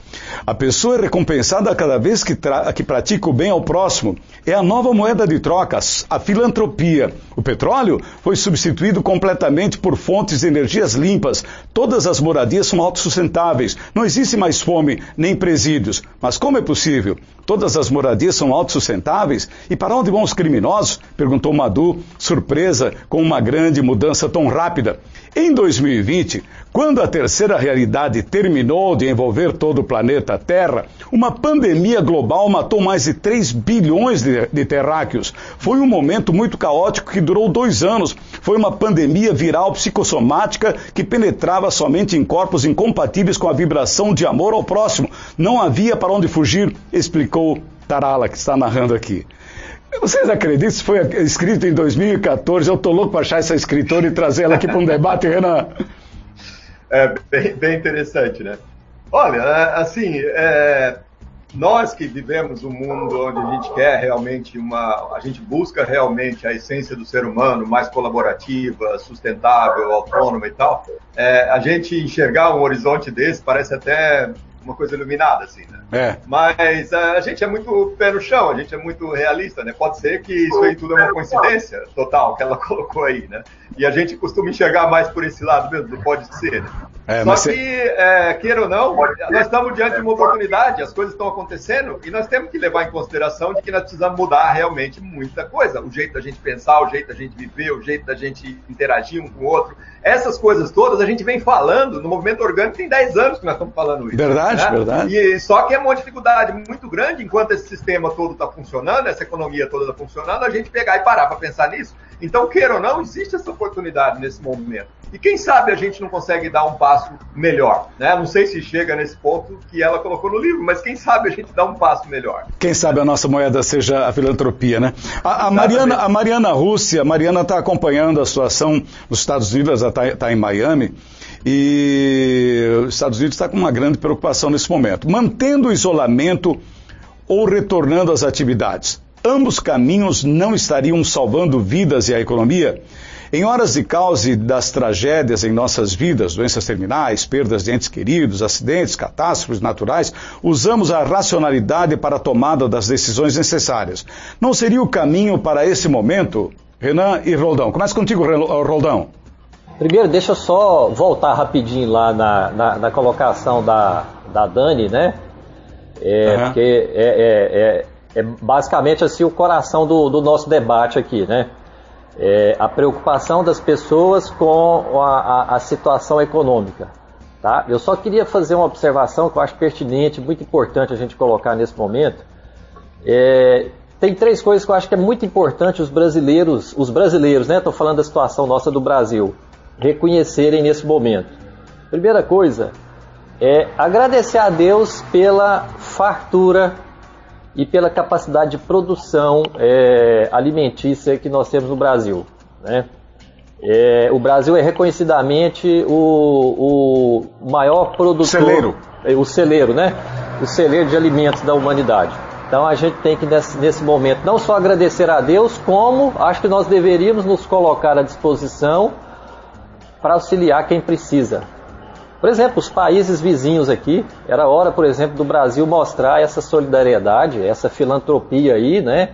A pessoa é recompensada cada vez que, que pratica o bem ao próximo. É a nova moeda de trocas, a filantropia. O petróleo foi substituído completamente por fontes de energias limpas. Todas as moradias são autossustentáveis. Não existe mais fome nem presídios. Mas como é possível? Todas as moradias são autossustentáveis? E para onde vão os criminosos? Perguntou Madu, surpresa com uma grande mudança tão rápida. Em 2020, quando a terceira realidade terminou de envolver todo o planeta Terra, uma pandemia global matou mais de 3 bilhões de, de terráqueos. Foi um momento muito caótico que durou dois anos. Foi uma pandemia viral psicossomática que penetrava somente em corpos incompatíveis com a vibração de amor ao próximo. Não havia para onde fugir, explicou Tarala, que está narrando aqui. Vocês acreditam? Isso foi escrito em 2014. Eu estou louco para achar essa escritora e trazer ela aqui para um debate, Renan. É bem, bem interessante, né? Olha, é, assim, é, nós que vivemos um mundo onde a gente quer realmente uma. A gente busca realmente a essência do ser humano mais colaborativa, sustentável, autônoma e tal, é, a gente enxergar um horizonte desse parece até uma coisa iluminada, assim, né? É. Mas a gente é muito pé no chão, a gente é muito realista, né? Pode ser que isso aí tudo é uma coincidência total que ela colocou aí, né? E a gente costuma enxergar mais por esse lado mesmo, pode ser, né? É, Só que, é, queira ou não, nós estamos diante de uma oportunidade, as coisas estão acontecendo e nós temos que levar em consideração de que nós precisamos mudar realmente muita coisa. O jeito da gente pensar, o jeito da gente viver, o jeito da gente interagir um com o outro. Essas coisas todas a gente vem falando no movimento orgânico tem 10 anos que nós estamos falando isso. Verdade, né? verdade. E só que é uma dificuldade muito grande enquanto esse sistema todo está funcionando, essa economia toda está funcionando, a gente pegar e parar para pensar nisso. Então, queira ou não, existe essa oportunidade nesse momento. E quem sabe a gente não consegue dar um passo melhor, né? Não sei se chega nesse ponto que ela colocou no livro, mas quem sabe a gente dá um passo melhor. Quem sabe a nossa moeda seja a filantropia, né? A, a Mariana, a Mariana Rússia, a Mariana está acompanhando a situação nos Estados Unidos, ela está tá em Miami. E os Estados Unidos está com uma grande preocupação nesse momento. Mantendo o isolamento ou retornando às atividades. Ambos caminhos não estariam salvando vidas e a economia? Em horas de caos e das tragédias em nossas vidas, doenças terminais, perdas de entes queridos, acidentes, catástrofes naturais, usamos a racionalidade para a tomada das decisões necessárias. Não seria o caminho para esse momento? Renan e Roldão. Começa contigo, Roldão. Primeiro, deixa eu só voltar rapidinho lá na, na, na colocação da, da Dani, né? É, uhum. Porque é, é, é é basicamente assim o coração do, do nosso debate aqui, né? É a preocupação das pessoas com a, a, a, situação econômica. Tá? Eu só queria fazer uma observação que eu acho pertinente, muito importante a gente colocar nesse momento. É, tem três coisas que eu acho que é muito importante os brasileiros, os brasileiros, né? Estou falando da situação nossa do Brasil, reconhecerem nesse momento. Primeira coisa é agradecer a Deus pela fartura e pela capacidade de produção é, alimentícia que nós temos no Brasil. Né? É, o Brasil é reconhecidamente o, o maior produtor. Celeiro. É, o celeiro, né? O celeiro de alimentos da humanidade. Então a gente tem que, nesse, nesse momento, não só agradecer a Deus, como acho que nós deveríamos nos colocar à disposição para auxiliar quem precisa. Por exemplo, os países vizinhos aqui, era hora, por exemplo, do Brasil mostrar essa solidariedade, essa filantropia aí, né,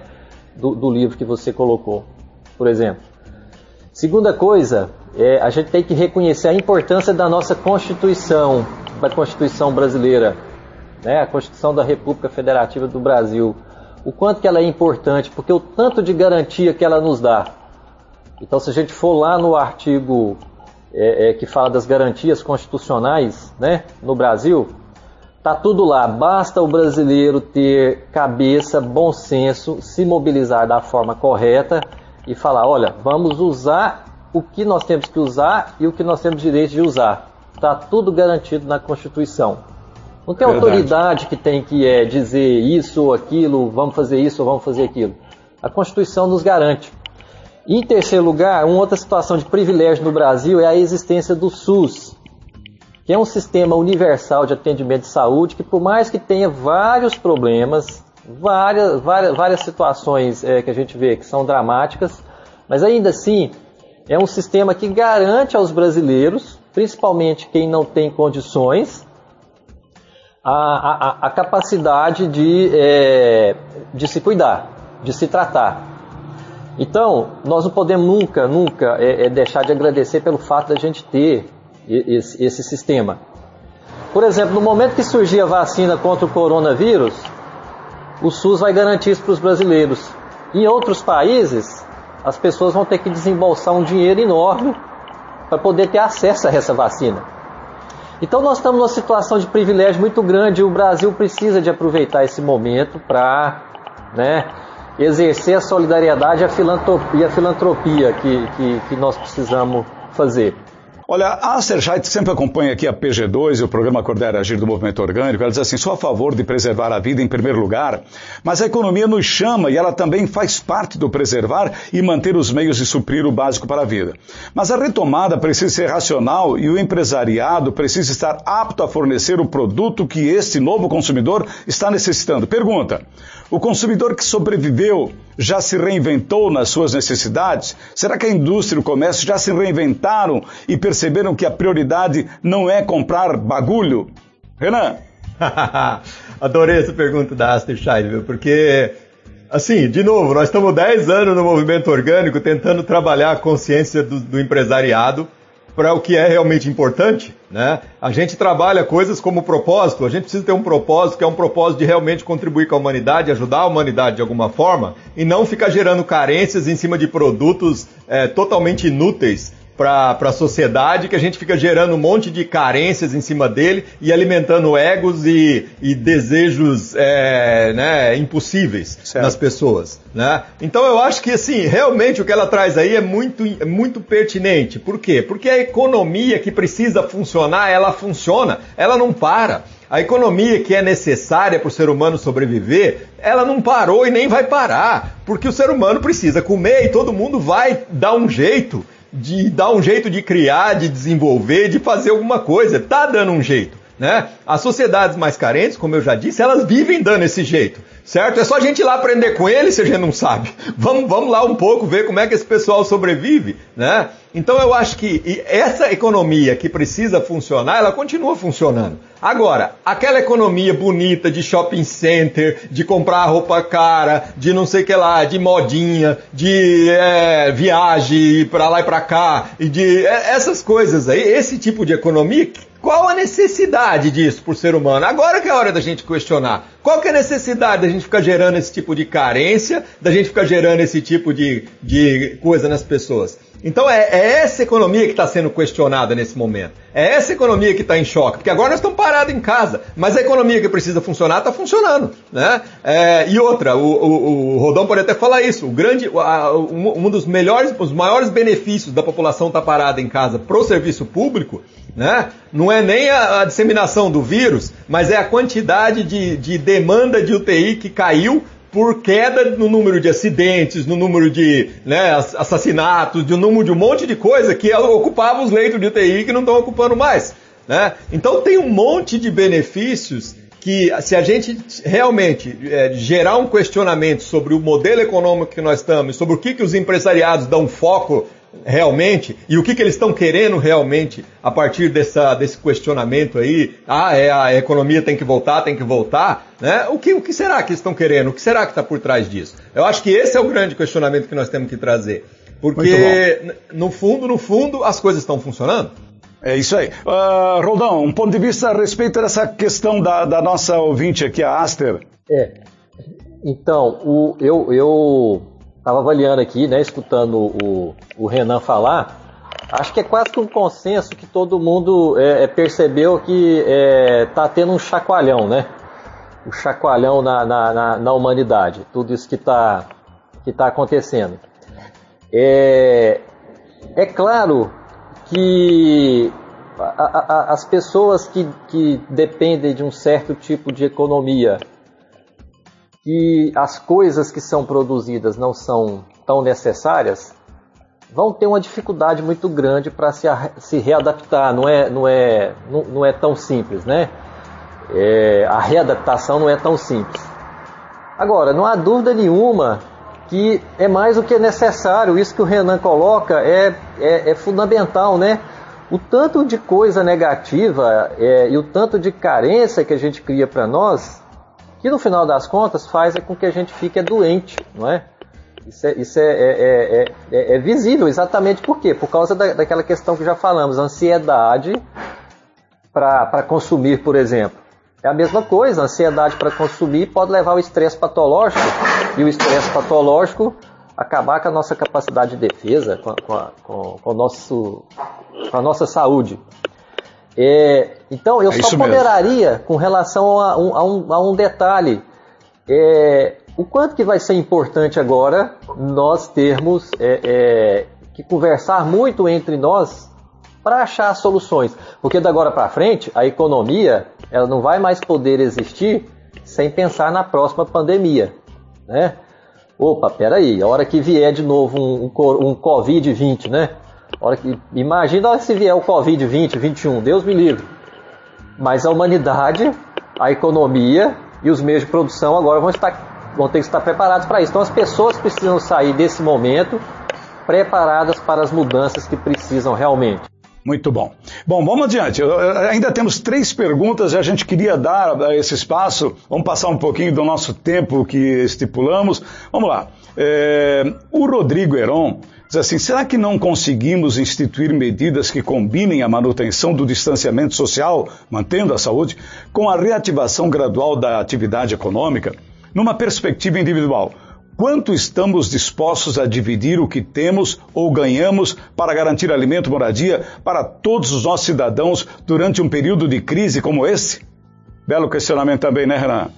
do, do livro que você colocou, por exemplo. Segunda coisa, é, a gente tem que reconhecer a importância da nossa Constituição, da Constituição brasileira, né, a Constituição da República Federativa do Brasil. O quanto que ela é importante, porque o tanto de garantia que ela nos dá. Então, se a gente for lá no artigo é, é, que fala das garantias constitucionais né, no Brasil, tá tudo lá. Basta o brasileiro ter cabeça, bom senso, se mobilizar da forma correta e falar: olha, vamos usar o que nós temos que usar e o que nós temos direito de usar. Está tudo garantido na Constituição. Não tem Verdade. autoridade que tem que é, dizer isso ou aquilo, vamos fazer isso ou vamos fazer aquilo. A Constituição nos garante. Em terceiro lugar, uma outra situação de privilégio no Brasil é a existência do SUS, que é um sistema universal de atendimento de saúde que, por mais que tenha vários problemas, várias, várias, várias situações é, que a gente vê que são dramáticas, mas ainda assim é um sistema que garante aos brasileiros, principalmente quem não tem condições, a, a, a capacidade de, é, de se cuidar, de se tratar. Então, nós não podemos nunca, nunca é, é deixar de agradecer pelo fato da gente ter esse, esse sistema. Por exemplo, no momento que surgir a vacina contra o coronavírus, o SUS vai garantir isso para os brasileiros. Em outros países, as pessoas vão ter que desembolsar um dinheiro enorme para poder ter acesso a essa vacina. Então nós estamos numa situação de privilégio muito grande e o Brasil precisa de aproveitar esse momento para né, exercer a solidariedade e a filantropia, que, que, que nós precisamos fazer. Olha, a Serjait sempre acompanha aqui a PG2 e o programa Acordar Agir do Movimento Orgânico. Ela diz assim, sou a favor de preservar a vida em primeiro lugar, mas a economia nos chama e ela também faz parte do preservar e manter os meios de suprir o básico para a vida. Mas a retomada precisa ser racional e o empresariado precisa estar apto a fornecer o produto que este novo consumidor está necessitando. Pergunta, o consumidor que sobreviveu já se reinventou nas suas necessidades? Será que a indústria e o comércio já se reinventaram e perceberam que a prioridade não é comprar bagulho? Renan? Adorei essa pergunta da Aster Scheidel, porque, assim, de novo, nós estamos 10 anos no movimento orgânico tentando trabalhar a consciência do, do empresariado para o que é realmente importante, né? A gente trabalha coisas como propósito, a gente precisa ter um propósito que é um propósito de realmente contribuir com a humanidade, ajudar a humanidade de alguma forma, e não ficar gerando carências em cima de produtos é, totalmente inúteis para a sociedade que a gente fica gerando um monte de carências em cima dele e alimentando egos e, e desejos é, né, impossíveis certo. nas pessoas. Né? Então eu acho que assim, realmente o que ela traz aí é muito, é muito pertinente. Por quê? Porque a economia que precisa funcionar, ela funciona, ela não para. A economia que é necessária para o ser humano sobreviver, ela não parou e nem vai parar, porque o ser humano precisa comer e todo mundo vai dar um jeito de dar um jeito de criar, de desenvolver, de fazer alguma coisa. Tá dando um jeito. Né? As sociedades mais carentes, como eu já disse, elas vivem dando esse jeito, certo? É só a gente ir lá aprender com eles se a gente não sabe. Vamos, vamos lá um pouco ver como é que esse pessoal sobrevive, né? Então eu acho que essa economia que precisa funcionar, ela continua funcionando. Agora, aquela economia bonita de shopping center, de comprar roupa cara, de não sei que lá, de modinha, de é, viagem para lá e para cá, e de é, essas coisas aí, esse tipo de economia, qual a necessidade disso por ser humano? Agora que é a hora da gente questionar. Qual que é a necessidade da gente ficar gerando esse tipo de carência, da gente ficar gerando esse tipo de, de coisa nas pessoas? Então é, é essa economia que está sendo questionada nesse momento. É essa economia que está em choque. Porque agora nós estamos parados em casa, mas a economia que precisa funcionar está funcionando. Né? É, e outra, o, o, o, Rodão pode até falar isso. O grande, a, um, um dos melhores, os maiores benefícios da população estar tá parada em casa para o serviço público né? Não é nem a, a, disseminação do vírus, mas é a quantidade de, de demanda de UTI que caiu por queda no número de acidentes, no número de né, assassinatos, no número de um monte de coisa que ocupava os leitos de UTI que não estão ocupando mais. Né? Então tem um monte de benefícios que se a gente realmente é, gerar um questionamento sobre o modelo econômico que nós estamos, sobre o que, que os empresariados dão foco realmente e o que, que eles estão querendo realmente a partir dessa, desse questionamento aí. Ah, é, a economia tem que voltar, tem que voltar. Né? O, que, o que será que eles estão querendo? O que será que está por trás disso? Eu acho que esse é o grande questionamento que nós temos que trazer. Porque, no fundo, no fundo, as coisas estão funcionando. É isso aí. Uh, Roldão, um ponto de vista a respeito dessa questão da, da nossa ouvinte aqui, a Aster. É. Então, o, eu, eu estava avaliando aqui, né, escutando o, o Renan falar, acho que é quase que um consenso que todo mundo é, é percebeu que está é, tendo um chacoalhão, né? O chacoalhão na, na, na, na, humanidade, tudo isso que está que tá acontecendo. É, é claro que a, a, as pessoas que, que dependem de um certo tipo de economia que as coisas que são produzidas não são tão necessárias, vão ter uma dificuldade muito grande para se, se readaptar. Não é, não, é, não, não é tão simples, né? É, a readaptação não é tão simples. Agora, não há dúvida nenhuma que é mais do que necessário. Isso que o Renan coloca é, é, é fundamental, né? O tanto de coisa negativa é, e o tanto de carência que a gente cria para nós que no final das contas faz é com que a gente fique doente, não é? Isso é, isso é, é, é, é visível, exatamente por quê? Por causa da, daquela questão que já falamos, ansiedade para consumir, por exemplo. É a mesma coisa, ansiedade para consumir pode levar ao estresse patológico, e o estresse patológico acabar com a nossa capacidade de defesa, com, a, com, com, nosso, com a nossa saúde. É, então, eu é só ponderaria mesmo. com relação a um, a um, a um detalhe. É, o quanto que vai ser importante agora nós termos é, é que conversar muito entre nós para achar soluções. Porque da agora para frente, a economia ela não vai mais poder existir sem pensar na próxima pandemia. Né? Opa, peraí, a hora que vier de novo um, um, um Covid-20, né? Hora que, imagina se vier o Covid 20, 21, Deus me livre. Mas a humanidade, a economia e os meios de produção agora vão, estar, vão ter que estar preparados para isso. Então as pessoas precisam sair desse momento preparadas para as mudanças que precisam realmente. Muito bom. Bom, vamos adiante. Ainda temos três perguntas e a gente queria dar esse espaço. Vamos passar um pouquinho do nosso tempo que estipulamos. Vamos lá. É, o Rodrigo Heron Diz assim: será que não conseguimos instituir medidas que combinem a manutenção do distanciamento social, mantendo a saúde, com a reativação gradual da atividade econômica? Numa perspectiva individual, quanto estamos dispostos a dividir o que temos ou ganhamos para garantir alimento e moradia para todos os nossos cidadãos durante um período de crise como esse? Belo questionamento também, né, Renan?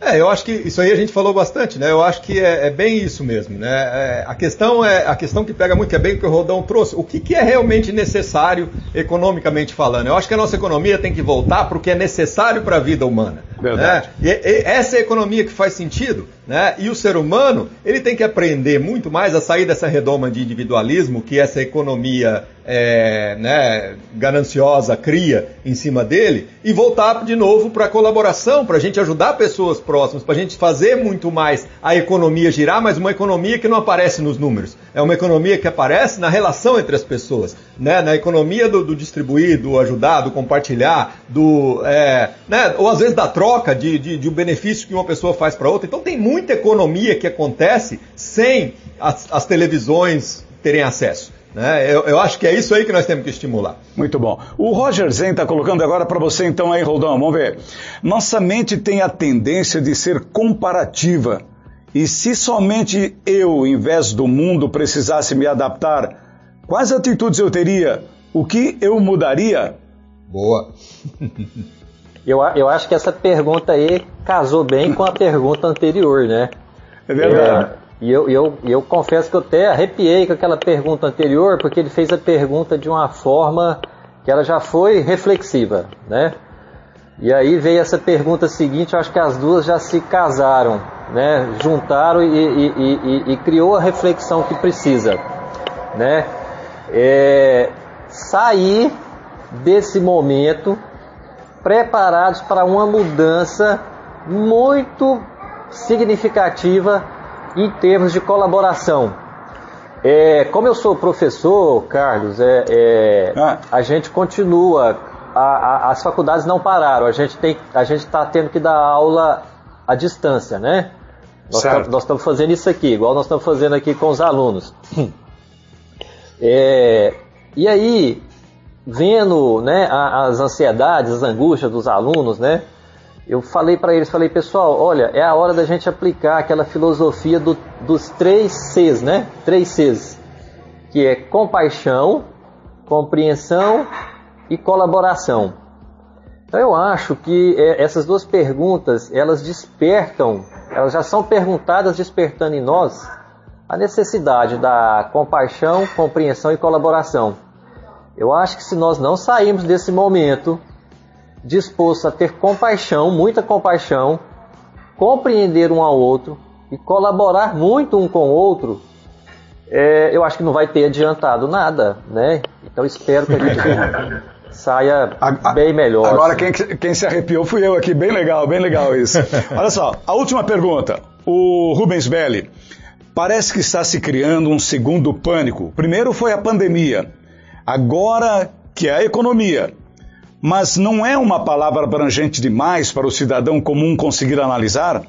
É, eu acho que isso aí a gente falou bastante, né? Eu acho que é, é bem isso mesmo, né? É, a questão é a questão que pega muito, que é bem que o Rodão trouxe. O que, que é realmente necessário economicamente falando? Eu acho que a nossa economia tem que voltar para o que é necessário para a vida humana. Verdade. Né? E, e, essa é a economia que faz sentido, né? E o ser humano ele tem que aprender muito mais a sair dessa redoma de individualismo que essa economia é, né, gananciosa cria em cima dele e voltar de novo para a colaboração, para a gente ajudar pessoas próximas, para a gente fazer muito mais a economia girar, mas uma economia que não aparece nos números. É uma economia que aparece na relação entre as pessoas, né, na economia do, do distribuir, do ajudar, do compartilhar, do, é, né, ou às vezes da troca de, de, de um benefício que uma pessoa faz para outra. Então tem muita economia que acontece sem as, as televisões terem acesso. Né? Eu, eu, acho que é isso aí que nós temos que estimular. Muito bom. O Roger Zen está colocando agora para você então aí, Roldão. Vamos ver. Nossa mente tem a tendência de ser comparativa. E se somente eu, em vez do mundo, precisasse me adaptar, quais atitudes eu teria? O que eu mudaria? Boa. eu, eu acho que essa pergunta aí casou bem com a pergunta anterior, né? É verdade. É, e eu, eu, eu confesso que eu até arrepiei com aquela pergunta anterior, porque ele fez a pergunta de uma forma que ela já foi reflexiva, né? E aí veio essa pergunta seguinte, eu acho que as duas já se casaram, né? Juntaram e, e, e, e criou a reflexão que precisa, né? É, sair desse momento preparados para uma mudança muito significativa em termos de colaboração. É, como eu sou professor, Carlos, é, é, ah. a gente continua, a, a, as faculdades não pararam, a gente tem, a gente está tendo que dar aula à distância, né? Nós estamos fazendo isso aqui, igual nós estamos fazendo aqui com os alunos. É, e aí, vendo né, as ansiedades, as angústias dos alunos, né, eu falei para eles, falei, pessoal, olha, é a hora da gente aplicar aquela filosofia do, dos três Cs, né? Três Cs, que é compaixão, compreensão e colaboração. Então eu acho que é, essas duas perguntas, elas despertam, elas já são perguntadas despertando em nós a necessidade da compaixão, compreensão e colaboração. Eu acho que se nós não sairmos desse momento disposto a ter compaixão, muita compaixão, compreender um ao outro e colaborar muito um com o outro, é, eu acho que não vai ter adiantado nada, né? Então espero que a gente saia bem melhor. Agora assim. quem, quem se arrepiou fui eu aqui, bem legal, bem legal isso. Olha só, a última pergunta, o Rubens Belli. Parece que está se criando um segundo pânico. Primeiro foi a pandemia, agora que é a economia. Mas não é uma palavra abrangente demais para o cidadão comum conseguir analisar?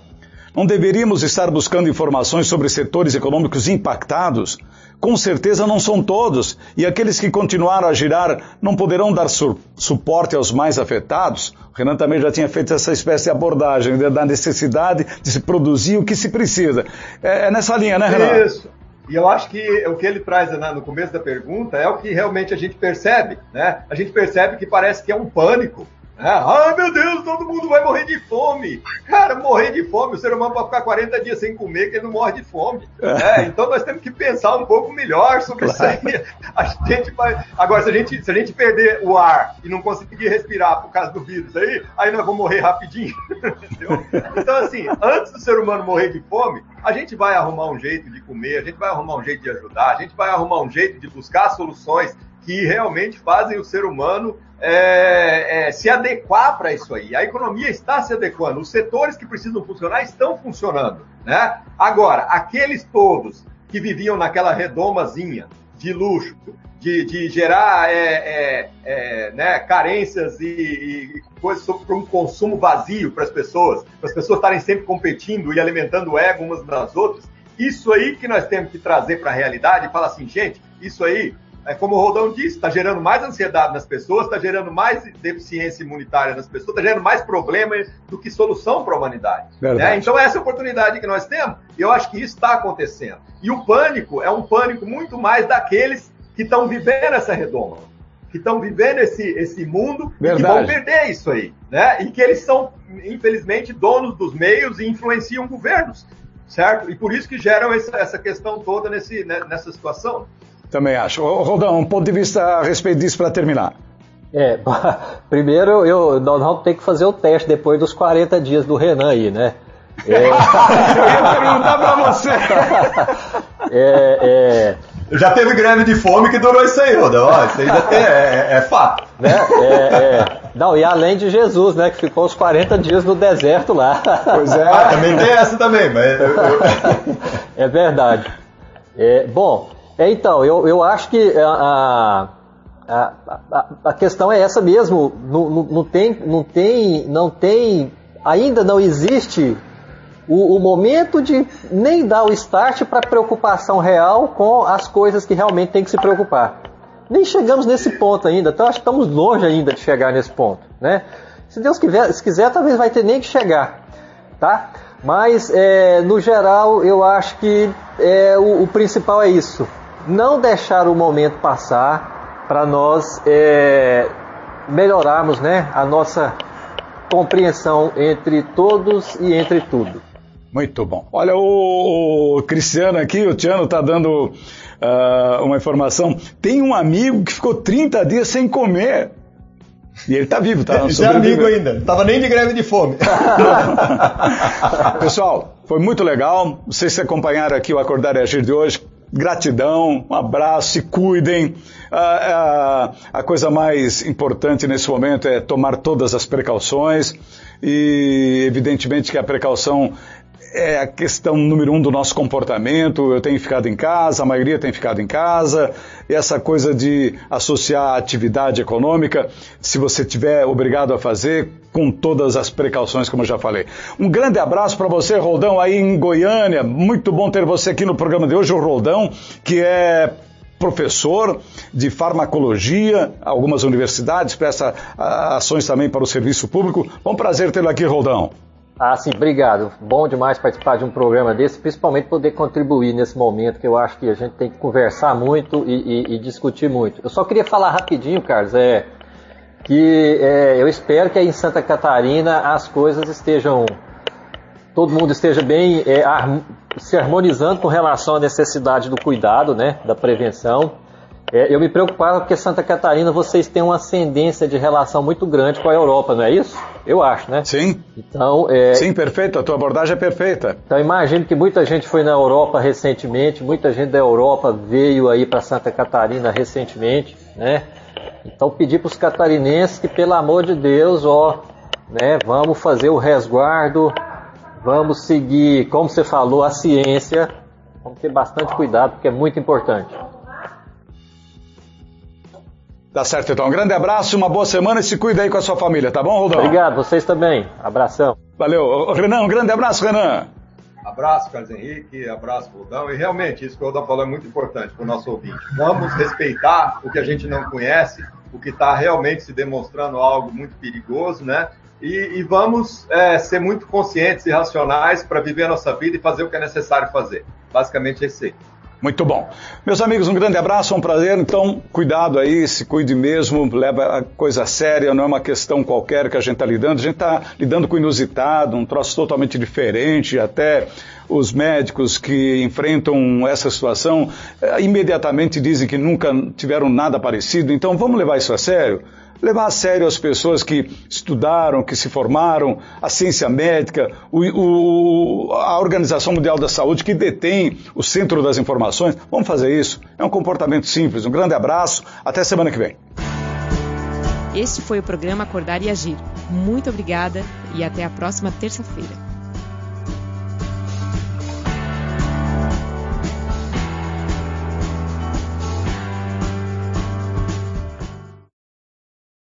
Não deveríamos estar buscando informações sobre setores econômicos impactados? Com certeza não são todos, e aqueles que continuaram a girar não poderão dar su suporte aos mais afetados? O Renan também já tinha feito essa espécie de abordagem né, da necessidade de se produzir o que se precisa. É, é nessa linha, né, Renan? Isso. E eu acho que o que ele traz né, no começo da pergunta é o que realmente a gente percebe, né? A gente percebe que parece que é um pânico é, ai meu Deus, todo mundo vai morrer de fome. Cara, morrer de fome, o ser humano pode ficar 40 dias sem comer, que ele não morre de fome. É, então nós temos que pensar um pouco melhor sobre claro. isso aí. A gente vai. Agora, se a gente, se a gente perder o ar e não conseguir respirar por causa do vírus aí, aí nós vamos morrer rapidinho. Entendeu? Então, assim, antes do ser humano morrer de fome, a gente vai arrumar um jeito de comer, a gente vai arrumar um jeito de ajudar, a gente vai arrumar um jeito de buscar soluções que realmente fazem o ser humano é, é, se adequar para isso aí. A economia está se adequando, os setores que precisam funcionar estão funcionando. Né? Agora, aqueles todos que viviam naquela redomazinha de luxo, de, de gerar é, é, é né, carências e, e coisas para um consumo vazio para as pessoas, para as pessoas estarem sempre competindo e alimentando o ego umas das outras, isso aí que nós temos que trazer para a realidade e falar assim, gente, isso aí como o Rodão disse, está gerando mais ansiedade nas pessoas, está gerando mais deficiência imunitária nas pessoas, está gerando mais problemas do que solução para a humanidade. Né? Então, essa é a oportunidade que nós temos, e eu acho que isso está acontecendo. E o pânico é um pânico muito mais daqueles que estão vivendo essa redoma, que estão vivendo esse, esse mundo Verdade. e que vão perder isso aí. Né? E que eles são, infelizmente, donos dos meios e influenciam governos, certo? E por isso que geram essa, essa questão toda nesse, né, nessa situação. Também acho. Rodão, um ponto de vista a respeito disso para terminar. É, primeiro eu, nós vamos ter que fazer o teste depois dos 40 dias do Renan aí, né? É... eu ia perguntar para você. é, é... Já teve greve de fome que durou isso aí, Rodão. Isso aí já tem, é, é, é fato. Né? É, é, Não, e além de Jesus, né? Que ficou os 40 dias no deserto lá. Pois é. Ah, também tem essa também, mas. é verdade. É, bom, é, então, eu, eu acho que a, a, a, a questão é essa mesmo. Não, não, não, tem, não, tem, não tem, ainda não existe o, o momento de nem dar o start para preocupação real com as coisas que realmente tem que se preocupar. Nem chegamos nesse ponto ainda, então acho que estamos longe ainda de chegar nesse ponto, né? Se Deus quiser, se quiser, talvez vai ter nem que chegar, tá? Mas é, no geral eu acho que é, o, o principal é isso não deixar o momento passar para nós é, melhorarmos né, a nossa compreensão entre todos e entre tudo. Muito bom. Olha, o, Cristiano aqui, o Tiano está dando uh, uma informação. Tem um amigo que ficou 30 dias sem comer. E ele está vivo, tá? Esse é amigo ainda. Não estava nem de greve de fome. Pessoal, foi muito legal. Vocês se acompanharam aqui o Acordar e Agir de hoje gratidão, um abraço, se cuidem. a coisa mais importante nesse momento é tomar todas as precauções e, evidentemente, que a precaução é a questão número um do nosso comportamento. Eu tenho ficado em casa, a maioria tem ficado em casa. E essa coisa de associar a atividade econômica, se você tiver obrigado a fazer, com todas as precauções, como eu já falei. Um grande abraço para você, Roldão, aí em Goiânia. Muito bom ter você aqui no programa de hoje, o Roldão, que é professor de farmacologia, algumas universidades, presta ações também para o serviço público. Um prazer tê-lo aqui, Roldão. Ah, sim, obrigado. Bom demais participar de um programa desse, principalmente poder contribuir nesse momento que eu acho que a gente tem que conversar muito e, e, e discutir muito. Eu só queria falar rapidinho, Carlos, é que é, eu espero que aí em Santa Catarina as coisas estejam, todo mundo esteja bem é, se harmonizando com relação à necessidade do cuidado, né, da prevenção. É, eu me preocupava porque Santa Catarina vocês têm uma ascendência de relação muito grande com a Europa, não é isso? Eu acho, né? Sim. Então, é... Sim, perfeito. A tua abordagem é perfeita. Então imagino que muita gente foi na Europa recentemente, muita gente da Europa veio aí para Santa Catarina recentemente, né? Então pedir para os catarinenses que pelo amor de Deus, ó, né, vamos fazer o resguardo, vamos seguir, como você falou, a ciência, vamos ter bastante cuidado porque é muito importante. Tá certo, então. Um grande abraço, uma boa semana e se cuida aí com a sua família, tá bom, Rodão? Obrigado, vocês também. Abração. Valeu. Renan, um grande abraço, Renan. Abraço, Carlos Henrique, abraço, Rodão. E realmente, isso que o Rodão falou é muito importante para o nosso ouvinte. Vamos respeitar o que a gente não conhece, o que está realmente se demonstrando algo muito perigoso, né? E, e vamos é, ser muito conscientes e racionais para viver a nossa vida e fazer o que é necessário fazer. Basicamente, esse aí. Muito bom. Meus amigos, um grande abraço, é um prazer. Então, cuidado aí, se cuide mesmo, leva a coisa séria, não é uma questão qualquer que a gente está lidando. A gente está lidando com inusitado, um troço totalmente diferente. Até os médicos que enfrentam essa situação eh, imediatamente dizem que nunca tiveram nada parecido. Então, vamos levar isso a sério? Levar a sério as pessoas que estudaram, que se formaram, a ciência médica, o, o, a Organização Mundial da Saúde, que detém o centro das informações. Vamos fazer isso. É um comportamento simples. Um grande abraço. Até semana que vem. Este foi o programa Acordar e Agir. Muito obrigada e até a próxima terça-feira.